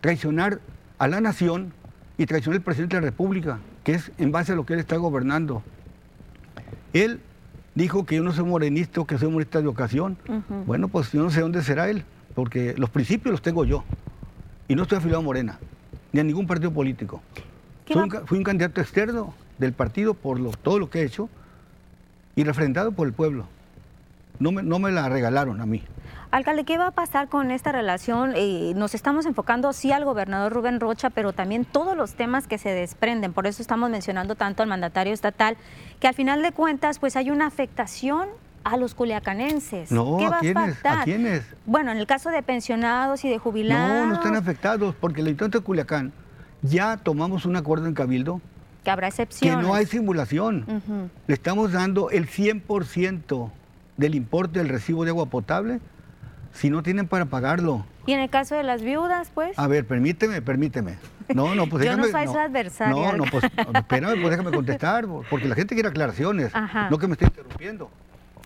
traicionar a la nación y traicionar al presidente de la República, que es en base a lo que él está gobernando. Él dijo que yo no soy morenista o que soy morenista de ocasión. Bueno, pues yo no sé dónde será él, porque los principios los tengo yo. Y no estoy afiliado a Morena, ni a ningún partido político. ¿Qué Soy va- un ca- fui un candidato externo del partido por lo- todo lo que he hecho y refrendado por el pueblo. No me, no me la regalaron a mí. Alcalde, ¿qué va a pasar con esta relación? Eh, nos estamos enfocando sí al gobernador Rubén Rocha, pero también todos los temas que se desprenden. Por eso estamos mencionando tanto al mandatario estatal, que al final de cuentas, pues hay una afectación a los culiacanenses. No, ¿Qué ¿a va quiénes? ¿A quiénes? Bueno, en el caso de pensionados y de jubilados, No, no están afectados, porque el Ayuntamiento de Culiacán ya tomamos un acuerdo en Cabildo que habrá que excepciones. no hay simulación. Le estamos dando el 100% del importe del recibo de agua potable si no tienen para pagarlo. Y en el caso de las viudas, pues. A ver, permíteme, permíteme. No, no, pues (laughs) Yo no soy su adversaria, No, no, pues (laughs) espérame, pues déjame contestar, porque la gente quiere aclaraciones, Ajá. no que me esté interrumpiendo.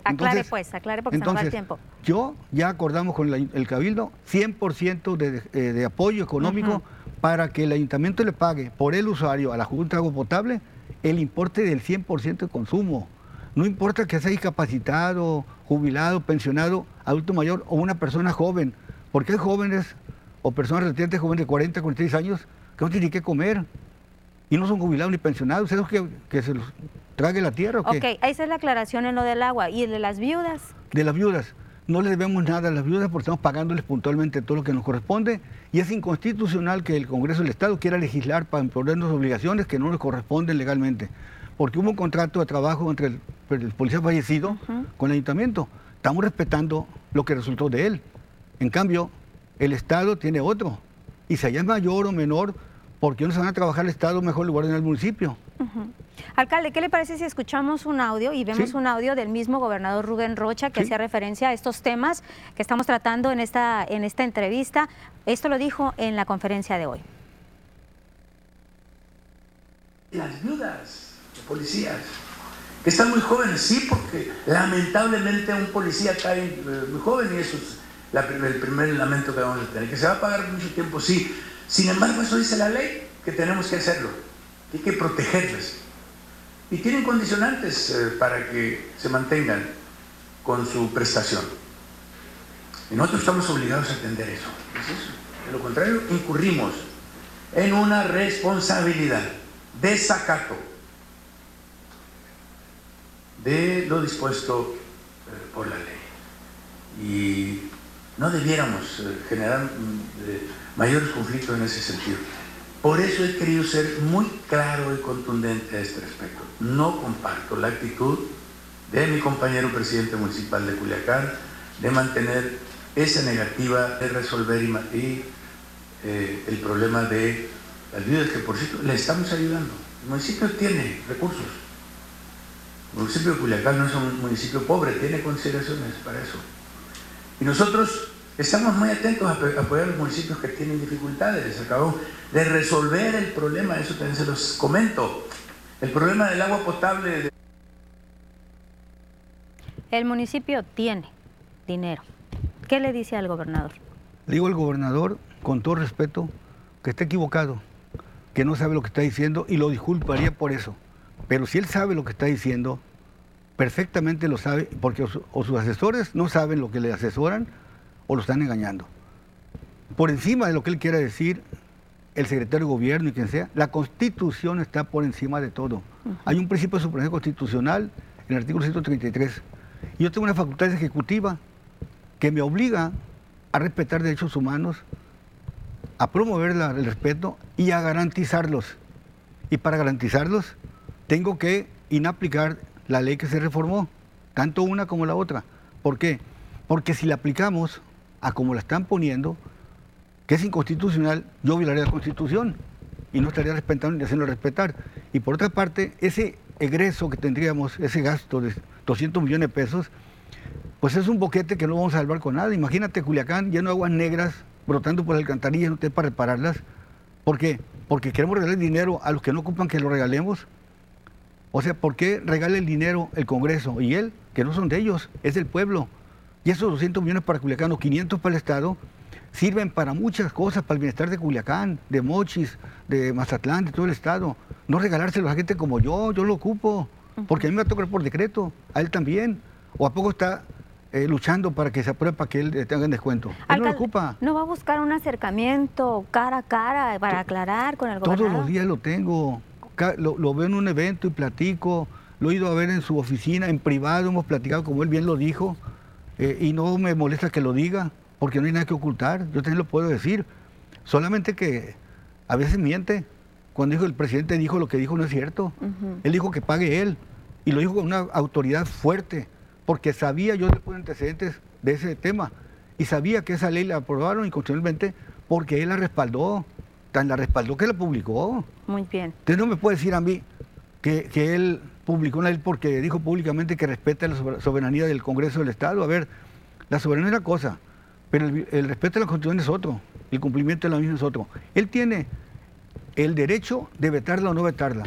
aclare Entonces- pues, aclare porque se nos va el Entonces, tiempo. yo ya acordamos con el, el Cabildo 100% de, eh, de apoyo económico para que el ayuntamiento le pague por el usuario a la Junta de Agua Potable el importe del 100% de consumo. No importa que sea discapacitado, jubilado, pensionado, adulto mayor o una persona joven, porque hay jóvenes o personas residentes jóvenes de 40, 46 años que no tienen qué comer y no son jubilados ni pensionados, esos que, que se los trague la tierra o qué? Ok, esa es la aclaración en lo del agua. ¿Y el de las viudas? de las viudas. No le debemos nada a las viudas porque estamos pagándoles puntualmente todo lo que nos corresponde y es inconstitucional que el Congreso del Estado quiera legislar para imponernos obligaciones que no nos corresponden legalmente. Porque hubo un contrato de trabajo entre el, el policía fallecido con el ayuntamiento. Estamos respetando lo que resultó de él. En cambio, el Estado tiene otro. Y si allá es mayor o menor, ¿por qué no se van a trabajar el Estado mejor lugar en el municipio? Alcalde, ¿qué le parece si escuchamos un audio y vemos un audio del mismo gobernador Rubén Rocha que hacía referencia a estos temas que estamos tratando en esta, en esta entrevista? Esto lo dijo en la conferencia de hoy. Las viudas policías, que están muy jóvenes, sí, porque lamentablemente un policía cae eh, muy joven y eso es el primer lamento que vamos a tener, que se va a pagar mucho tiempo, sí. Sin embargo, eso dice la ley, que tenemos que hacerlo, hay que protegerles. Y tienen condicionantes eh, para que se mantengan con su prestación. Y nosotros estamos obligados a atender eso. ¿Es eso? De lo contrario, incurrimos en una responsabilidad desacato de lo dispuesto eh, por la ley. Y no debiéramos eh, generar mm, mayores conflictos en ese sentido. Por eso he querido ser muy claro y contundente a este respecto. No comparto la actitud de mi compañero presidente municipal de Culiacán de mantener esa negativa de resolver y, eh, el problema de las viudas que por cierto le estamos ayudando. El municipio tiene recursos. El municipio de Culiacán no es un municipio pobre, tiene consideraciones para eso. Y nosotros estamos muy atentos a apoyar a los municipios que tienen dificultades. Acabamos de resolver el problema, eso también se los comento. El problema del agua potable. El municipio tiene dinero. ¿Qué le dice al gobernador? digo al gobernador, con todo respeto, que está equivocado, que no sabe lo que está diciendo y lo disculparía por eso. Pero si él sabe lo que está diciendo, perfectamente lo sabe, porque o, sus asesores no saben lo que le asesoran o lo están engañando. Por encima de lo que él quiera decir, el secretario de gobierno y quien sea, la constitución está por encima de todo. Hay un principio de supremacía constitucional en el artículo 133. Y yo tengo una facultad ejecutiva que me obliga a respetar derechos humanos, a promover el respeto y a garantizarlos. Y para garantizarlos tengo que inaplicar la ley que se reformó, tanto una como la otra. ¿Por qué? Porque si la aplicamos a como la están poniendo, que es inconstitucional, yo violaría la Constitución y no estaría respetando ni haciendo respetar. Y por otra parte, ese egreso que tendríamos, ese gasto de 200 millones de pesos, pues es un boquete que no vamos a salvar con nada. Imagínate Culiacán lleno de aguas negras, brotando por alcantarillas, no para repararlas. ¿Por qué? Porque queremos regalar dinero a los que no ocupan que lo regalemos. O sea, ¿por qué regala el dinero el Congreso y él, que no son de ellos, es del pueblo? Y esos 200 millones para Culiacán o 500 para el Estado sirven para muchas cosas, para el bienestar de Culiacán, de Mochis, de Mazatlán, de todo el Estado. No regalárselo a gente como yo, yo lo ocupo, porque a mí me va a tocar por decreto, a él también. ¿O a poco está eh, luchando para que se apruebe para que él tenga descuento. Él no lo ocupa. ¿No va a buscar un acercamiento cara a cara para aclarar con el gobernador? Todos los días lo tengo lo, veo en un evento y platico, lo he ido a ver en su oficina, en privado, hemos platicado como él bien lo dijo, eh, y no me molesta que lo diga, porque no hay nada que ocultar, yo también lo puedo decir, solamente que a veces miente. Cuando dijo el presidente dijo lo que dijo no es cierto. Él dijo que pague él, y lo dijo con una autoridad fuerte, porque sabía, yo después antecedentes de ese tema, y sabía que esa ley la aprobaron inconstitucionalmente porque él la respaldó tan la respaldó que la publicó. Muy bien. Usted no me puede decir a mí que, él publicó una ley porque dijo públicamente que respeta la soberanía del Congreso del Estado. A ver, la soberanía es una cosa, pero el, respeto a la Constitución es otro, el cumplimiento de la misma es otro. Él tiene el derecho de vetarla o no vetarla,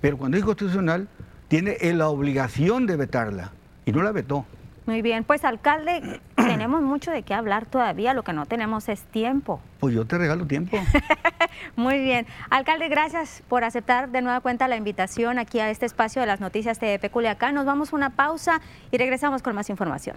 pero cuando es constitucional, tiene la obligación de vetarla y no la vetó. Muy bien, pues alcalde, (clears throat) tenemos mucho de qué hablar todavía, lo que no tenemos es tiempo. Pues yo te regalo tiempo. (laughs) Muy bien. Alcalde, gracias por aceptar de nueva cuenta la invitación aquí a este espacio de las noticias de Culiacán. Nos vamos a una pausa y regresamos con más información.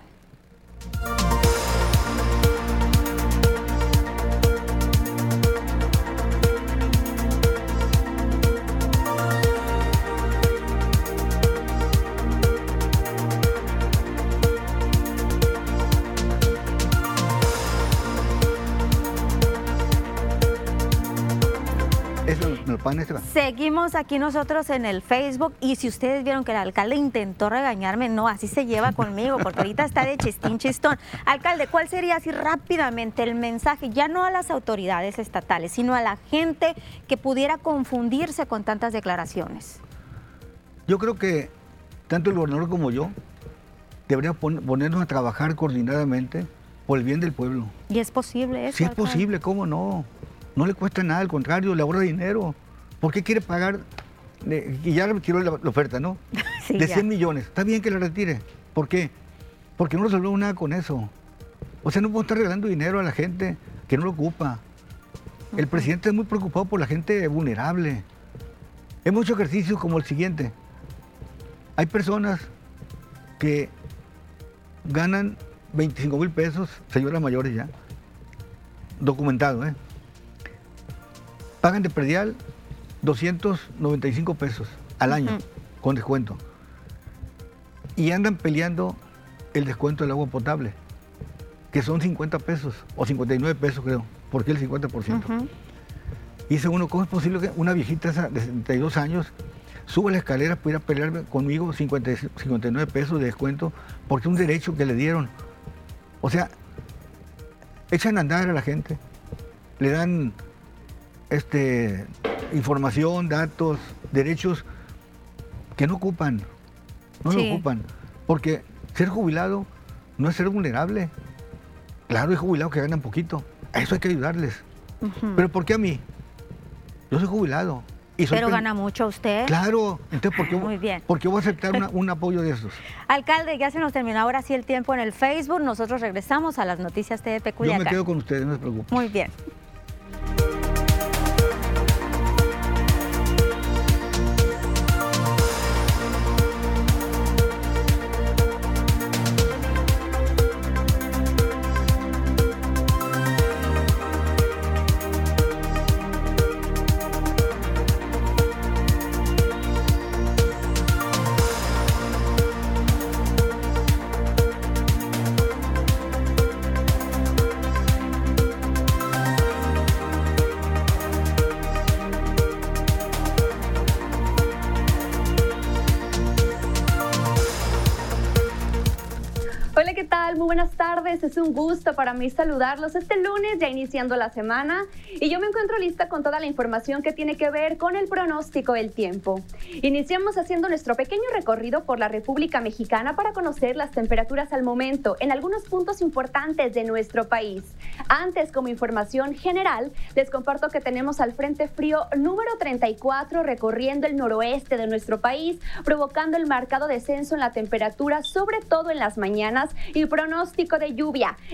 Seguimos aquí nosotros en el Facebook y si ustedes vieron que el alcalde intentó regañarme, no, así se lleva conmigo, porque ahorita está de chistín chistón. Alcalde, ¿cuál sería así rápidamente el mensaje, ya no a las autoridades estatales, sino a la gente que pudiera confundirse con tantas declaraciones? Yo creo que tanto el gobernador como yo deberíamos pon- ponernos a trabajar coordinadamente por el bien del pueblo. Y es posible eso. Si es alcalde? posible, ¿cómo no? No le cuesta nada, al contrario, le ahorra dinero. ¿Por qué quiere pagar? Y ya retiró la, la oferta, ¿no? (laughs) Sí, de ya. 100 millones. Está bien que la retire. ¿Por qué? Porque no resolvemos nada con eso. O sea, no podemos estar regalando dinero a la gente que no lo ocupa. El presidente es muy preocupado por la gente vulnerable. Hemos hecho ejercicios como el siguiente. Hay personas que ganan 25 mil pesos, señoras mayores ya, documentado, ¿eh? Pagan de predial 295 pesos al año, con descuento. Y andan peleando el descuento del agua potable, que son 50 pesos, o 59 pesos creo, porque el 50%. Ujú. Y dice uno, ¿cómo es posible que una viejita esa de 72 años suba la escalera para ir a pelear conmigo 50 y 59 pesos de descuento porque un derecho que le dieron? O sea, echan a andar a la gente, le dan este, información, datos, derechos que no ocupan, no Sí. lo ocupan, porque ser jubilado no es ser vulnerable. Claro, hay jubilados que ganan poquito, a eso hay que ayudarles. Pero ¿por qué a mí? Yo soy jubilado. Y soy Pero gana mucho usted. Claro, entonces ¿por qué, (laughs) Muy bien. por qué voy a aceptar una- un apoyo de esos? Alcalde, ya se nos terminó ahora sí el tiempo en el Facebook. Nosotros regresamos a las noticias de Yo me quedo con ustedes, no se preocupen. Muy bien. Tardes. Es un gusto para mí saludarlos este lunes, ya iniciando la semana. Y yo me encuentro lista con toda la información que tiene que ver con el pronóstico del tiempo. Iniciamos haciendo nuestro pequeño recorrido por la República Mexicana para conocer las temperaturas al momento en algunos puntos importantes de nuestro país. Antes, como información general, les comparto que tenemos al Frente Frío número 34 recorriendo el noroeste de nuestro país, provocando el marcado descenso en la temperatura, sobre todo en las mañanas, y pronóstico de lluvia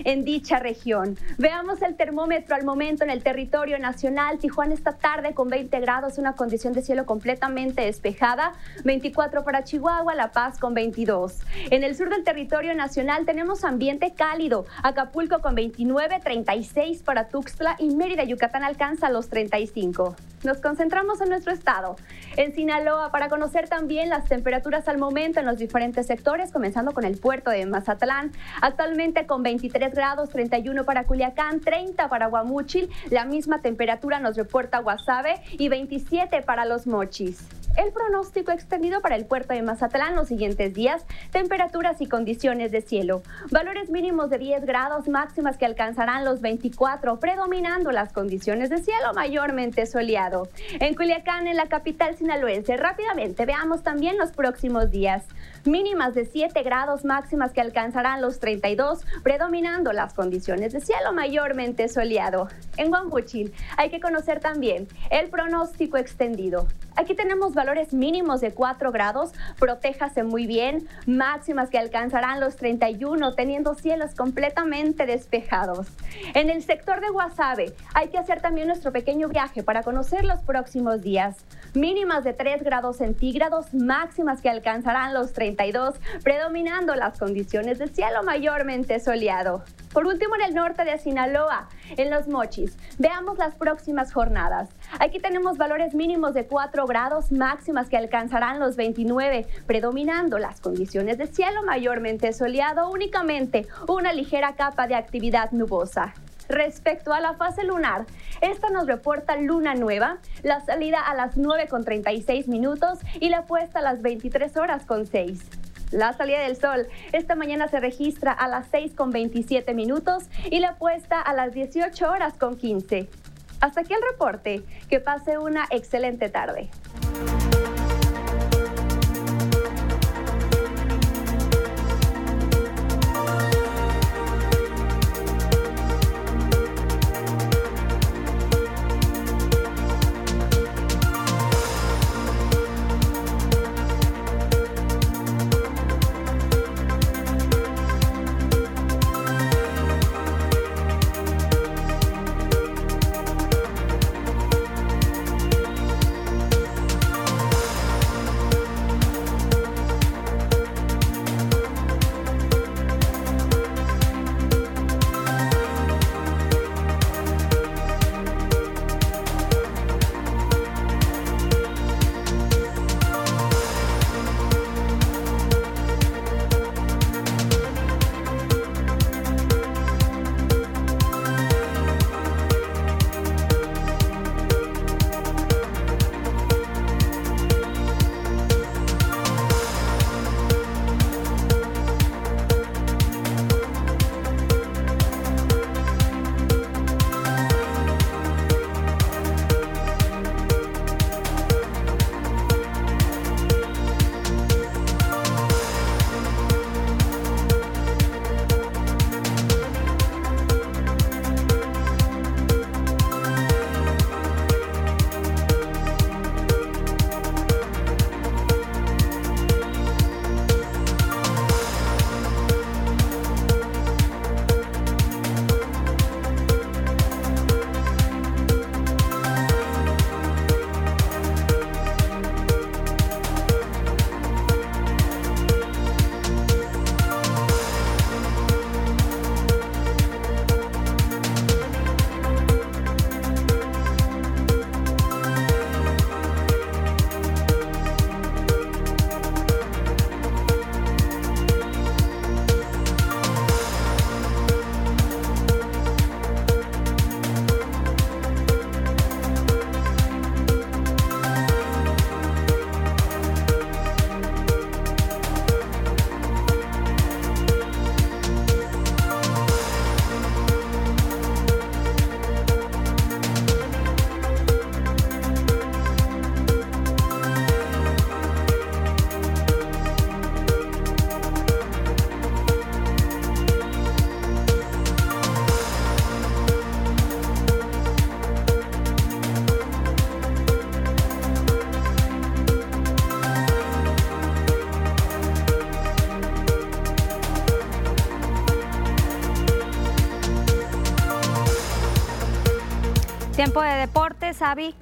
en dicha región. Veamos el termómetro al momento en el territorio nacional. Tijuana esta tarde con 20 grados, una condición de cielo completamente despejada. 24 para Chihuahua, La Paz con 22. En el sur del territorio nacional tenemos ambiente cálido. Acapulco con 29, 36 para Tuxtla y Mérida, Yucatán alcanza los 35. Nos concentramos en nuestro estado. En Sinaloa, para conocer también las temperaturas al momento en los diferentes sectores, comenzando con el puerto de Mazatlán, actualmente con 23 grados, 31 para Culiacán, 30 para Guamúchil, la misma temperatura nos reporta Guasave y 27 para Los Mochis. El pronóstico extendido para el puerto de Mazatlán los siguientes días, temperaturas y condiciones de cielo. Valores mínimos de 10 grados, máximas que alcanzarán los 24, predominando las condiciones de cielo mayormente soleado. En Culiacán, en la capital sinaloense, rápidamente veamos también los próximos días. Mínimas de 7 grados, máximas que alcanzarán los 32, predominando las condiciones de cielo mayormente soleado. En Guambuchil hay que conocer también el pronóstico extendido. Aquí tenemos valores mínimos de 4 grados, protéjase muy bien, máximas que alcanzarán los 31, teniendo cielos completamente despejados. En el sector de Guasave hay que hacer también nuestro pequeño viaje para conocer los próximos días. Mínimas de 3 grados centígrados, máximas que alcanzarán los 32, predominando las condiciones de cielo mayormente soleado. Por último, en el norte de Sinaloa, en Los Mochis, veamos las próximas jornadas. Aquí tenemos valores mínimos de 4 grados, máximas que alcanzarán los 29, predominando las condiciones de cielo mayormente soleado, únicamente una ligera capa de actividad nubosa. Respecto a la fase lunar. Esta nos reporta luna nueva, la salida a las 9 con 36 minutos y la puesta a las 23 horas con 6. La salida del sol esta mañana se registra a las 6 con 27 minutos y la puesta a las 18 horas con 15. Hasta aquí el reporte. Que pase una excelente tarde.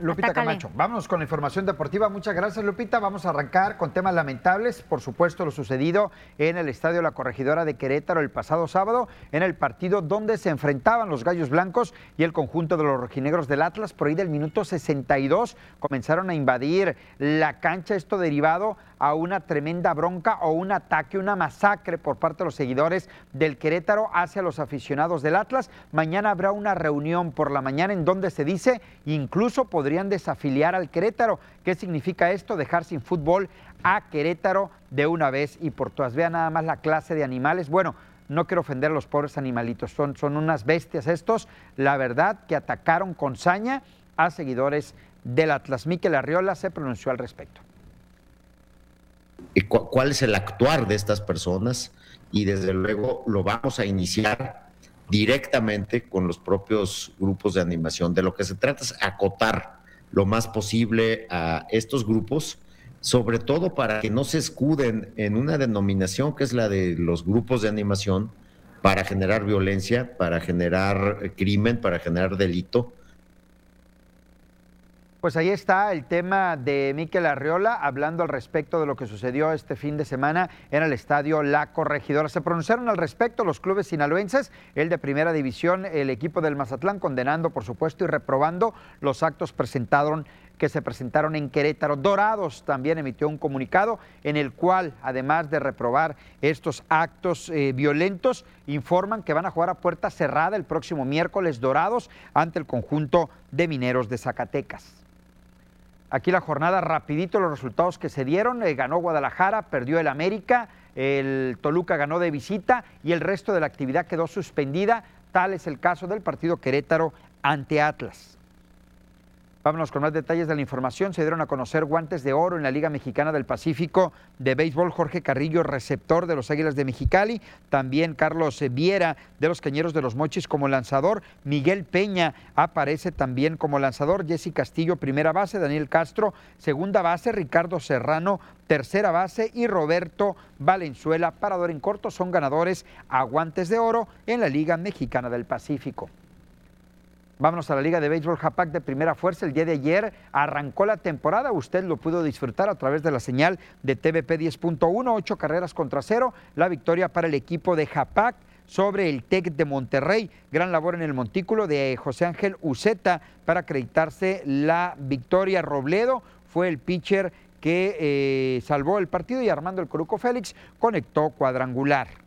Lupita atácale. Camacho, vámonos con la información deportiva. Muchas gracias, Lupita. Vamos a arrancar con temas lamentables. Por supuesto, lo sucedido en el Estadio La Corregidora de Querétaro el pasado sábado, en el partido donde se enfrentaban los Gallos Blancos y el conjunto de los rojinegros del Atlas. Por ahí del minuto 62 comenzaron a invadir la cancha. Esto derivado a una tremenda bronca o un ataque, una masacre por parte de los seguidores del Querétaro hacia los aficionados del Atlas. Mañana habrá una reunión por la mañana en donde se dice incluso podrían desafiliar al Querétaro. ¿Qué significa esto? Dejar sin fútbol a Querétaro de una vez y por todas. Vean nada más la clase de animales. Bueno, no quiero ofender a los pobres animalitos, son, son unas bestias estos. La verdad que atacaron con saña a seguidores del Atlas. Miquel Arriola se pronunció al respecto. cuál es el actuar de estas personas y desde luego lo vamos a iniciar directamente con los propios grupos de animación. De lo que se trata es acotar lo más posible a estos grupos, sobre todo para que no se escuden en una denominación que es la de los grupos de animación para generar violencia, para generar crimen, para generar delito. Pues ahí está el tema de Miquel Arriola hablando al respecto de lo que sucedió este fin de semana en el estadio La Corregidora. Se pronunciaron al respecto los clubes sinaloenses, el de primera división, el equipo del Mazatlán, condenando por supuesto y reprobando los actos presentaron, que se presentaron en Querétaro. Dorados también emitió un comunicado en el cual, además de reprobar estos actos eh, violentos, informan que van a jugar a puerta cerrada el próximo miércoles Dorados ante el conjunto de mineros de Zacatecas. Aquí la jornada, rapidito los resultados que se dieron. Eh, ganó Guadalajara, perdió el América, el Toluca ganó de visita y el resto de la actividad quedó suspendida. Tal es el caso del partido Querétaro ante Atlas. Vámonos con más detalles de la información. Se dieron a conocer guantes de oro en la Liga Mexicana del Pacífico de béisbol. Jorge Carrillo, receptor de los Águilas de Mexicali. También Carlos Viera de los Cañeros de los Mochis como lanzador. Miguel Peña aparece también como lanzador. Jesse Castillo, primera base. Daniel Castro, segunda base. Ricardo Serrano, tercera base. Y Roberto Valenzuela, parador en corto, son ganadores a guantes de oro en la Liga Mexicana del Pacífico. Vámonos a la Liga de Béisbol Japac de primera fuerza. El día de ayer arrancó la temporada. Usted lo pudo disfrutar a través de la señal de TVP 10.1, ocho carreras contra cero. La victoria para el equipo de Japac sobre el TEC de Monterrey. Gran labor en el montículo de José Ángel Uceta para acreditarse la victoria. Robledo fue el pitcher que eh, salvó el partido y Armando el Coruco Félix conectó cuadrangular.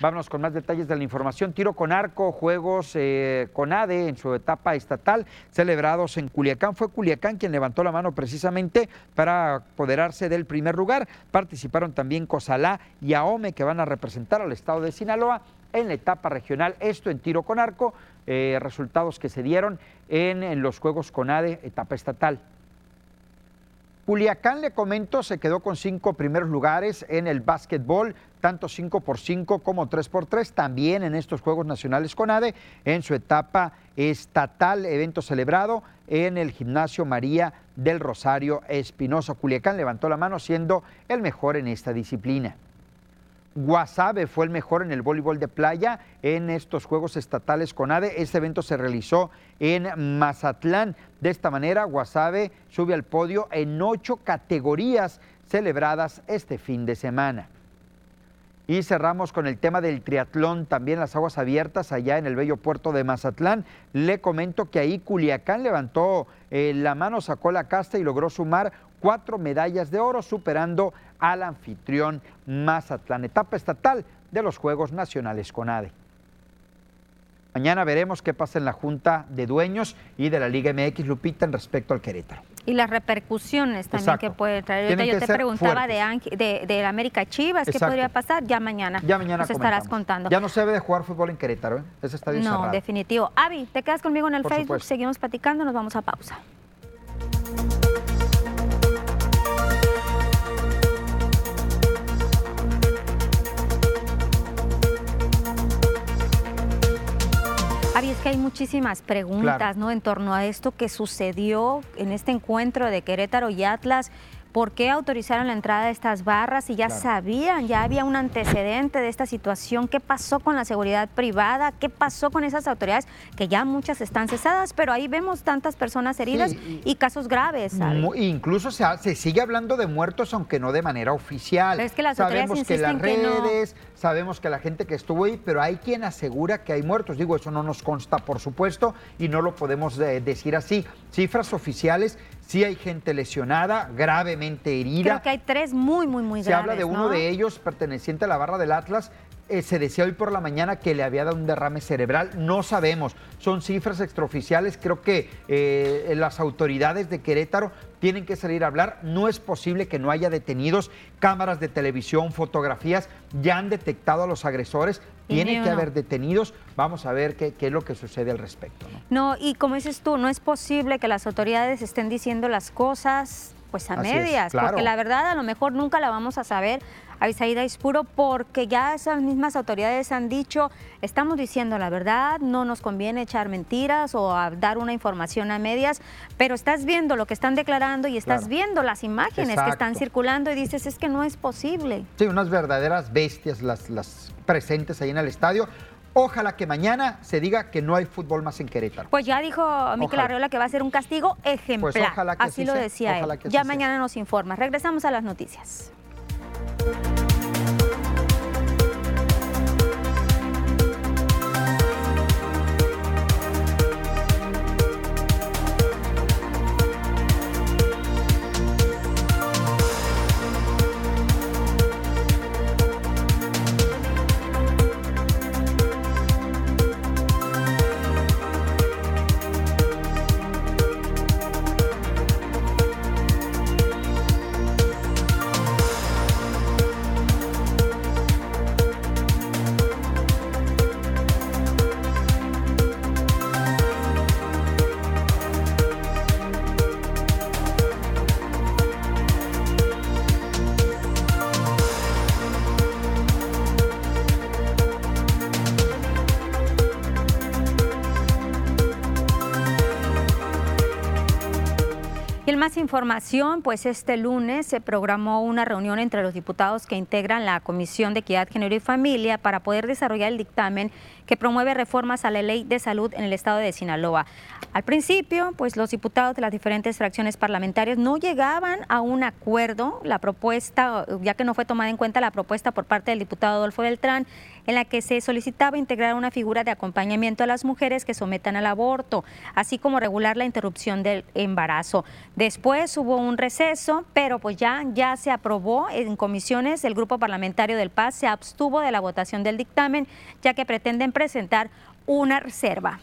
Vámonos con más detalles de la información. Tiro con arco, juegos eh, con ADE en su etapa estatal, celebrados en Culiacán. Fue Culiacán quien levantó la mano precisamente para apoderarse del primer lugar. Participaron también Cosalá y Aome, que van a representar al estado de Sinaloa en la etapa regional. Esto en tiro con arco, eh, resultados que se dieron en, en los Juegos con ADE, etapa estatal. Culiacán, le comento, se quedó con cinco primeros lugares en el básquetbol, tanto 5 por 5 como 3 por 3 también en estos Juegos Nacionales CONADE, en su etapa estatal, evento celebrado en el Gimnasio María del Rosario Espinosa. Culiacán levantó la mano siendo el mejor en esta disciplina. Guasave fue el mejor en el voleibol de playa en estos Juegos Estatales con ADE. Este evento se realizó en Mazatlán. De esta manera, Guasave sube al podio en ocho categorías celebradas este fin de semana. Y cerramos con el tema del triatlón, también las aguas abiertas allá en el bello puerto de Mazatlán. Le comento que ahí Culiacán levantó eh, la mano, sacó la casta y logró sumar cuatro medallas de oro, superando al anfitrión Mazatlán, etapa estatal de los Juegos Nacionales CONADE. Mañana veremos qué pasa en la Junta de Dueños y de la Liga MX Lupita en respecto al Querétaro. Y las repercusiones también que puede traer. yo te preguntaba de, de, América Chivas, ¿qué podría pasar? Ya mañana. Ya mañana nos estarás contando. Ya no se debe de jugar fútbol en Querétaro, ¿eh? Ese estadio No, definitivo. Avi, te quedas conmigo en el Facebook, seguimos platicando, nos vamos a pausa. Es que hay muchísimas preguntas, ¿no? En torno a esto que sucedió en este encuentro de Querétaro y Atlas ¿Por qué autorizaron la entrada de estas barras si ya sabían, ya había un antecedente de esta situación? ¿Qué pasó con la seguridad privada? ¿Qué pasó con esas autoridades que ya muchas están cesadas? Pero ahí vemos tantas personas heridas y, casos graves. Incluso se, sigue hablando de muertos, aunque no de manera oficial. es que las sabemos que las redes, sabemos que la gente que estuvo ahí, pero hay quien asegura que hay muertos. Digo, eso no nos consta, por supuesto, y no lo podemos eh, decir así. Cifras oficiales Sí hay gente lesionada, gravemente herida. Creo que hay tres muy, muy, muy graves. Se habla de uno de ellos perteneciente a la barra del Atlas. Eh, se decía hoy por la mañana que le había dado un derrame cerebral. No sabemos. Son cifras extraoficiales. Creo que eh, las autoridades de Querétaro tienen que salir a hablar. No es posible que no haya detenidos. Cámaras de televisión, fotografías ya han detectado a los agresores. Tiene que haber detenidos. Vamos a ver qué, es lo que sucede al respecto. ¿no? y como dices tú, no es posible que las autoridades estén diciendo las cosas pues a medias, porque la verdad a lo mejor nunca la vamos a saber Avisaída puro porque ya esas mismas autoridades han dicho, estamos diciendo la verdad, no nos conviene echar mentiras o dar una información a medias, pero estás viendo lo que están declarando y estás viendo las imágenes que están circulando y dices, es que no es posible. Sí, unas verdaderas bestias las, las presentes ahí en el estadio. Ojalá que mañana se diga que no hay fútbol más en Querétaro. Pues ya dijo Miquel Arreola que va a ser un castigo ejemplar. Pues ojalá que así, lo decía él. Ya mañana nos informa. Regresamos a las noticias. Más información, pues este lunes se programó una reunión entre los diputados que integran la Comisión de Equidad, Género y Familia para poder desarrollar el dictamen que promueve reformas a la ley de salud en el estado de Sinaloa. Al principio, pues los diputados de las diferentes fracciones parlamentarias no llegaban a un acuerdo. La propuesta, ya que no fue tomada en cuenta la propuesta por parte del diputado Adolfo Beltrán, en la que se solicitaba integrar una figura de acompañamiento a las mujeres que sometan al aborto, así como regular la interrupción del embarazo. Después hubo un receso, pero pues ya, ya se aprobó en comisiones. El grupo parlamentario del Paz se abstuvo de la votación del dictamen, ya que pretenden presentar una reserva.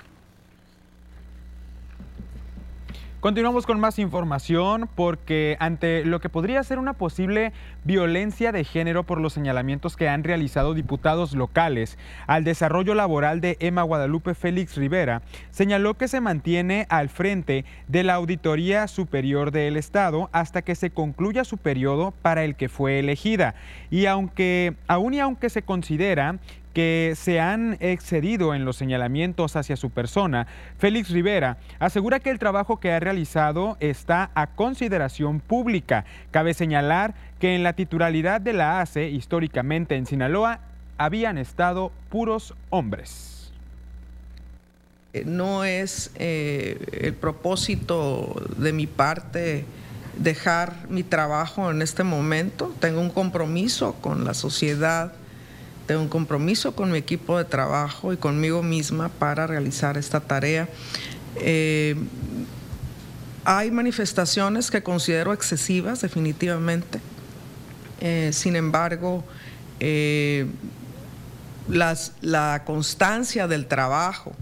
Continuamos con más información porque ante lo que podría ser una posible violencia de género por los señalamientos que han realizado diputados locales al desarrollo laboral de Emma Guadalupe Félix Rivera, señaló que se mantiene al frente de la Auditoría Superior del Estado hasta que se concluya su periodo para el que fue elegida. Y aunque, aún y aunque se considera que se han excedido en los señalamientos hacia su persona, Félix Rivera asegura que el trabajo que ha realizado está a consideración pública. Cabe señalar que en la titularidad de la ACE, históricamente en Sinaloa, habían estado puros hombres. Eh, no es eh, el propósito de mi parte dejar mi trabajo en este momento. Tengo un compromiso con la sociedad tengo un compromiso con mi equipo de trabajo y conmigo misma para realizar esta tarea. Eh, hay manifestaciones que considero excesivas, definitivamente. Eh, sin embargo, eh, la constancia del trabajo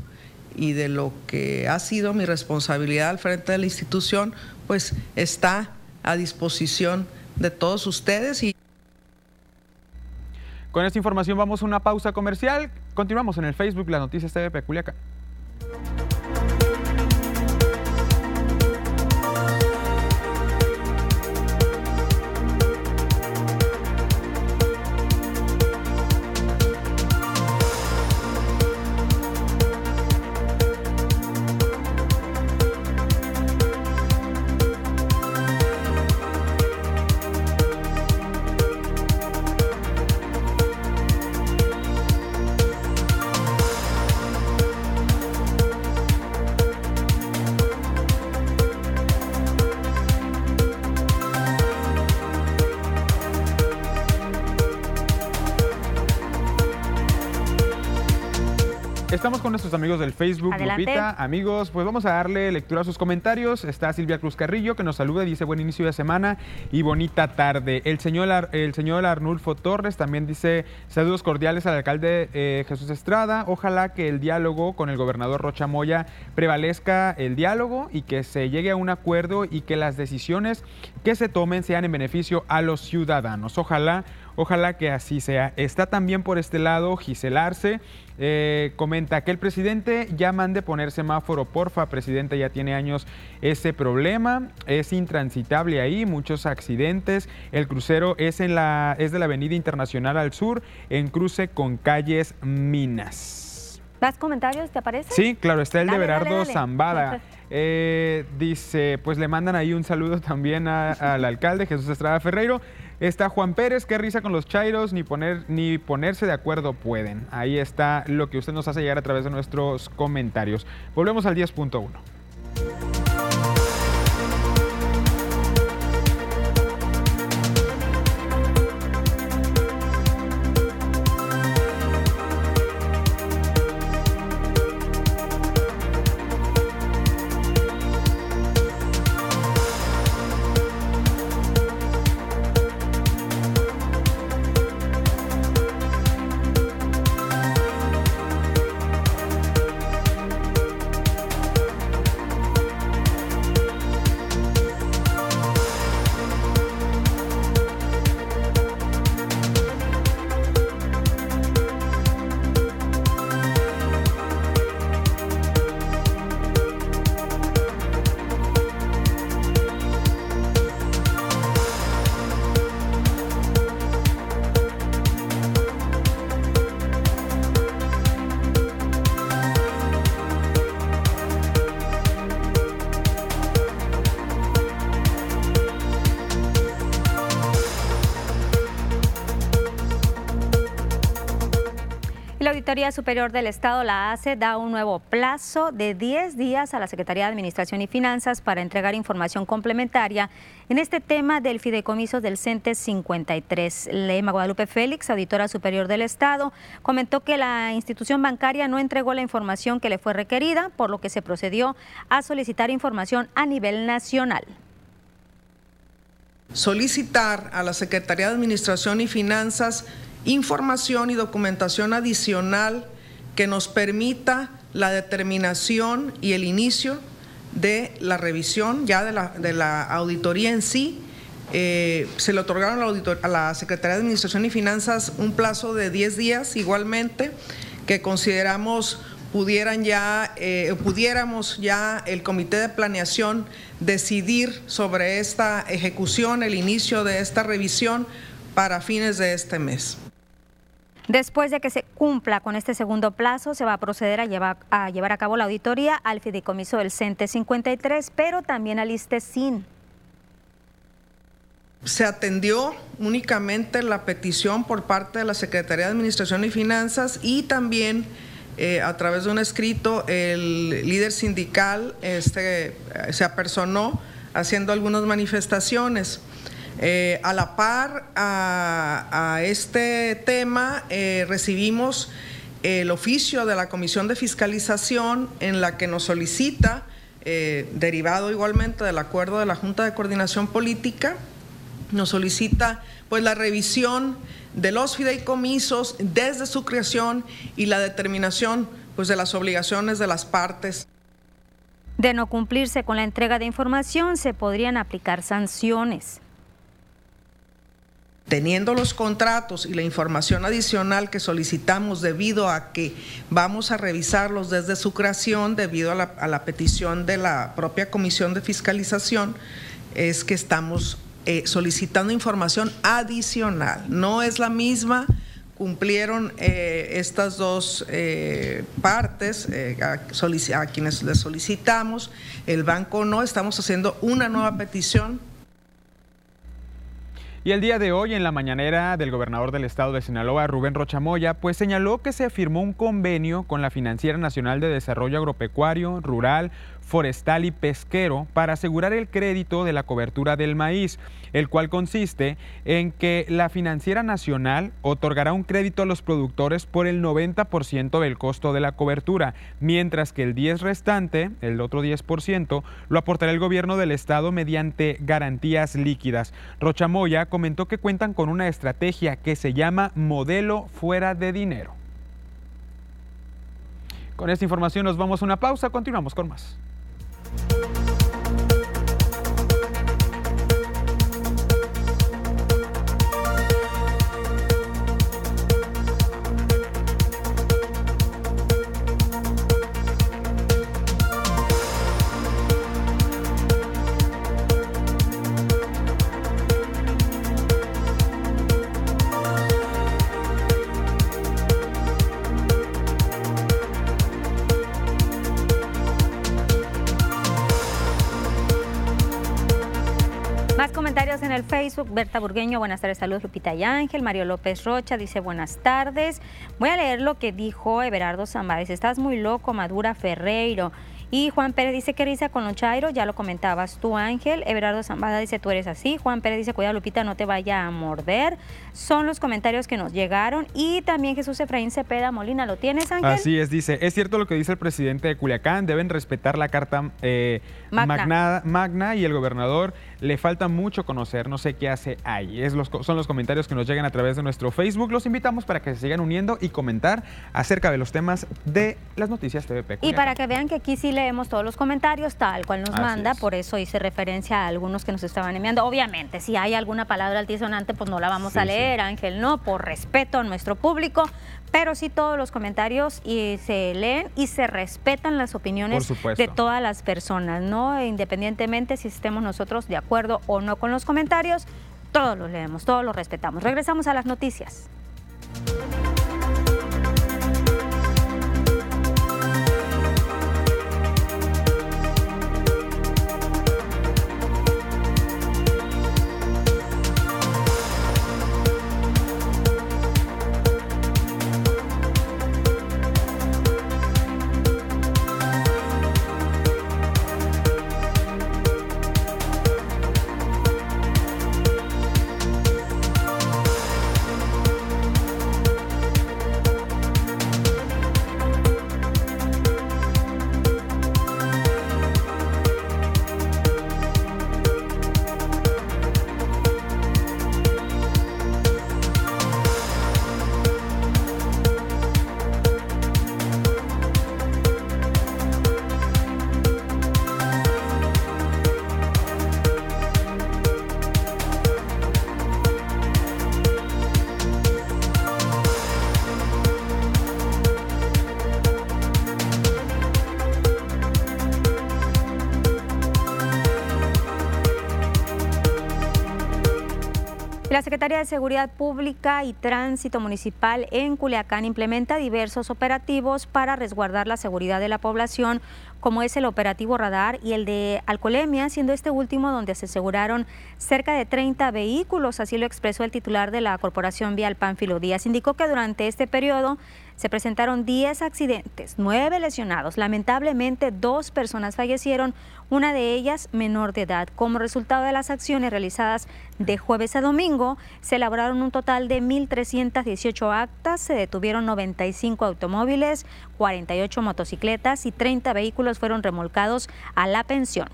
y de lo que ha sido mi responsabilidad al frente de la institución, pues está a disposición de todos ustedes. Y con esta información vamos a una pausa comercial. Continuamos en el Facebook, las noticias TV Culiacán. Amigos del Facebook, Lupita. Amigos, pues vamos a darle lectura a sus comentarios. Está Silvia Cruz Carrillo que nos saluda y dice buen inicio de semana y bonita tarde. El señor, el señor Arnulfo Torres también dice saludos cordiales al alcalde eh, Jesús Estrada. Ojalá que el diálogo con el gobernador Rocha Moya prevalezca el diálogo y que se llegue a un acuerdo y que las decisiones que se tomen sean en beneficio a los ciudadanos. Ojalá Ojalá que así sea. Está también por este lado Giselarse. Eh, comenta que el presidente ya mande poner semáforo, porfa, presidente, ya tiene años ese problema, es intransitable ahí, muchos accidentes, el crucero es, en la, es de la avenida internacional al sur, en cruce con calles Minas. ¿Das comentarios, te aparece? Sí, claro, está el de Berardo Zambada. Eh, dice, pues le mandan ahí un saludo también al alcalde Jesús Estrada Ferreiro. Está Juan Pérez, qué risa con los chairos, ni, poner, ni ponerse de acuerdo pueden. Ahí está lo que usted nos hace llegar a través de nuestros comentarios. Volvemos al 10.1. Auditoría Superior del Estado, la ACE, da un nuevo plazo de 10 días a la Secretaría de Administración y Finanzas para entregar información complementaria en este tema del fideicomiso del CENTE 53. Lema Guadalupe Félix, Auditora Superior del Estado, comentó que la institución bancaria no entregó la información que le fue requerida, por lo que se procedió a solicitar información a nivel nacional solicitar a la Secretaría de Administración y Finanzas información y documentación adicional que nos permita la determinación y el inicio de la revisión ya de la, de la auditoría en sí. Eh, se le otorgaron a la, a la Secretaría de Administración y Finanzas un plazo de 10 días igualmente, que consideramos pudieran ya, eh, pudiéramos ya el comité de planeación decidir sobre esta ejecución, el inicio de esta revisión para fines de este mes. Después de que se cumpla con este segundo plazo, se va a proceder a llevar a, cabo la auditoría al fideicomiso del CENTE 53, pero también al ISTESIN. Se atendió únicamente la petición por parte de la Secretaría de Administración y Finanzas y también eh, a través de un escrito el líder sindical este, se apersonó haciendo algunas manifestaciones. Eh, a la par a, este tema eh, recibimos el oficio de la Comisión de Fiscalización en la que nos solicita, eh, derivado igualmente del acuerdo de la Junta de Coordinación Política, nos solicita pues la revisión de los fideicomisos desde su creación y la determinación pues de las obligaciones de las partes. De no cumplirse con la entrega de información se podrían aplicar sanciones teniendo los contratos y la información adicional que solicitamos debido a que vamos a revisarlos desde su creación, debido a la, petición de la propia Comisión de Fiscalización, es que estamos eh, solicitando información adicional. No es la misma, cumplieron eh, estas dos eh, partes a, a quienes les solicitamos, el banco no, estamos haciendo una nueva petición y el día de hoy, en la mañanera del gobernador del estado de Sinaloa, Rubén Rochamoya, pues señaló que se firmó un convenio con la Financiera Nacional de Desarrollo Agropecuario, Rural, forestal y pesquero para asegurar el crédito de la cobertura del maíz, el cual consiste en que la Financiera Nacional otorgará un crédito a los productores por el 90% del costo de la cobertura, mientras que el 10 restante, el otro 10%, lo aportará el gobierno del estado mediante garantías líquidas. Rochamoya comentó que cuentan con una estrategia que se llama modelo fuera de dinero. Con esta información nos vamos a una pausa, continuamos con más. El Facebook, Berta Burgueño, buenas tardes, saludos Lupita y Ángel, Mario López Rocha dice buenas tardes. Voy a leer lo que dijo Everardo Zamba, estás muy loco, Madura Ferreiro. Y Juan Pérez dice que risa con los Chairo, ya lo comentabas tú, Ángel. Everardo Zambada dice tú eres así. Juan Pérez dice cuida Lupita, no te vaya a morder. Son los comentarios que nos llegaron. Y también Jesús Efraín Cepeda Molina, ¿lo tienes, Ángel? Así es, dice, es cierto lo que dice el presidente de Culiacán, deben respetar la carta eh, magna. magna y el gobernador le falta mucho conocer, no sé qué hace ahí. Es los, son los comentarios que nos llegan a través de nuestro Facebook. Los invitamos para que se sigan uniendo y comentar acerca de los temas de las noticias TVP. Y para que vean que aquí sí leemos todos los comentarios tal cual nos manda, por eso hice referencia a algunos que nos estaban enviando. Obviamente, si hay alguna palabra altisonante, pues no la vamos a leer, Ángel, no, por respeto a nuestro público, pero sí todos los comentarios y se leen y se respetan las opiniones de todas las personas, ¿no? Independientemente si estemos nosotros de acuerdo o no con los comentarios, todos los leemos, todos los respetamos. Regresamos a las noticias. La Secretaría de Seguridad Pública y Tránsito Municipal en Culiacán implementa diversos operativos para resguardar la seguridad de la población como es el operativo radar y el de alcoholemia, siendo este último donde se aseguraron cerca de 30 vehículos, así lo expresó el titular de la Corporación Vial Pánfilo Díaz. Indicó que durante este periodo se presentaron 10 accidentes, 9 lesionados. Lamentablemente, dos personas fallecieron, una de ellas menor de edad. Como resultado de las acciones realizadas de jueves a domingo, se elaboraron un total de 1.318 actas, se detuvieron 95 automóviles, 48 motocicletas y 30 vehículos fueron remolcados a la pensión.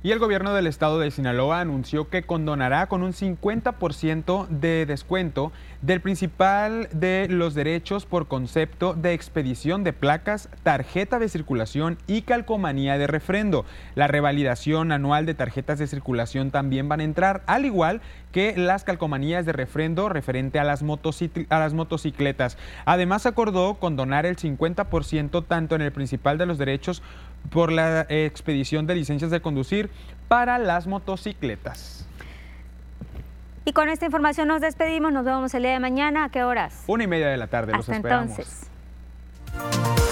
Y el gobierno del estado de Sinaloa anunció que condonará con un 50% de descuento del principal de los derechos por concepto de expedición de placas, tarjeta de circulación y calcomanía de refrendo. La revalidación anual de tarjetas de circulación también van a entrar, al igual que las calcomanías de refrendo referente a las, a las motocicletas. Además acordó condonar el 50% tanto en el principal de los derechos por la expedición de licencias de conducir para las motocicletas. Y con esta información nos despedimos, nos vemos el día de mañana, ¿a qué horas? Una y media de la tarde, Hasta los esperamos. Entonces.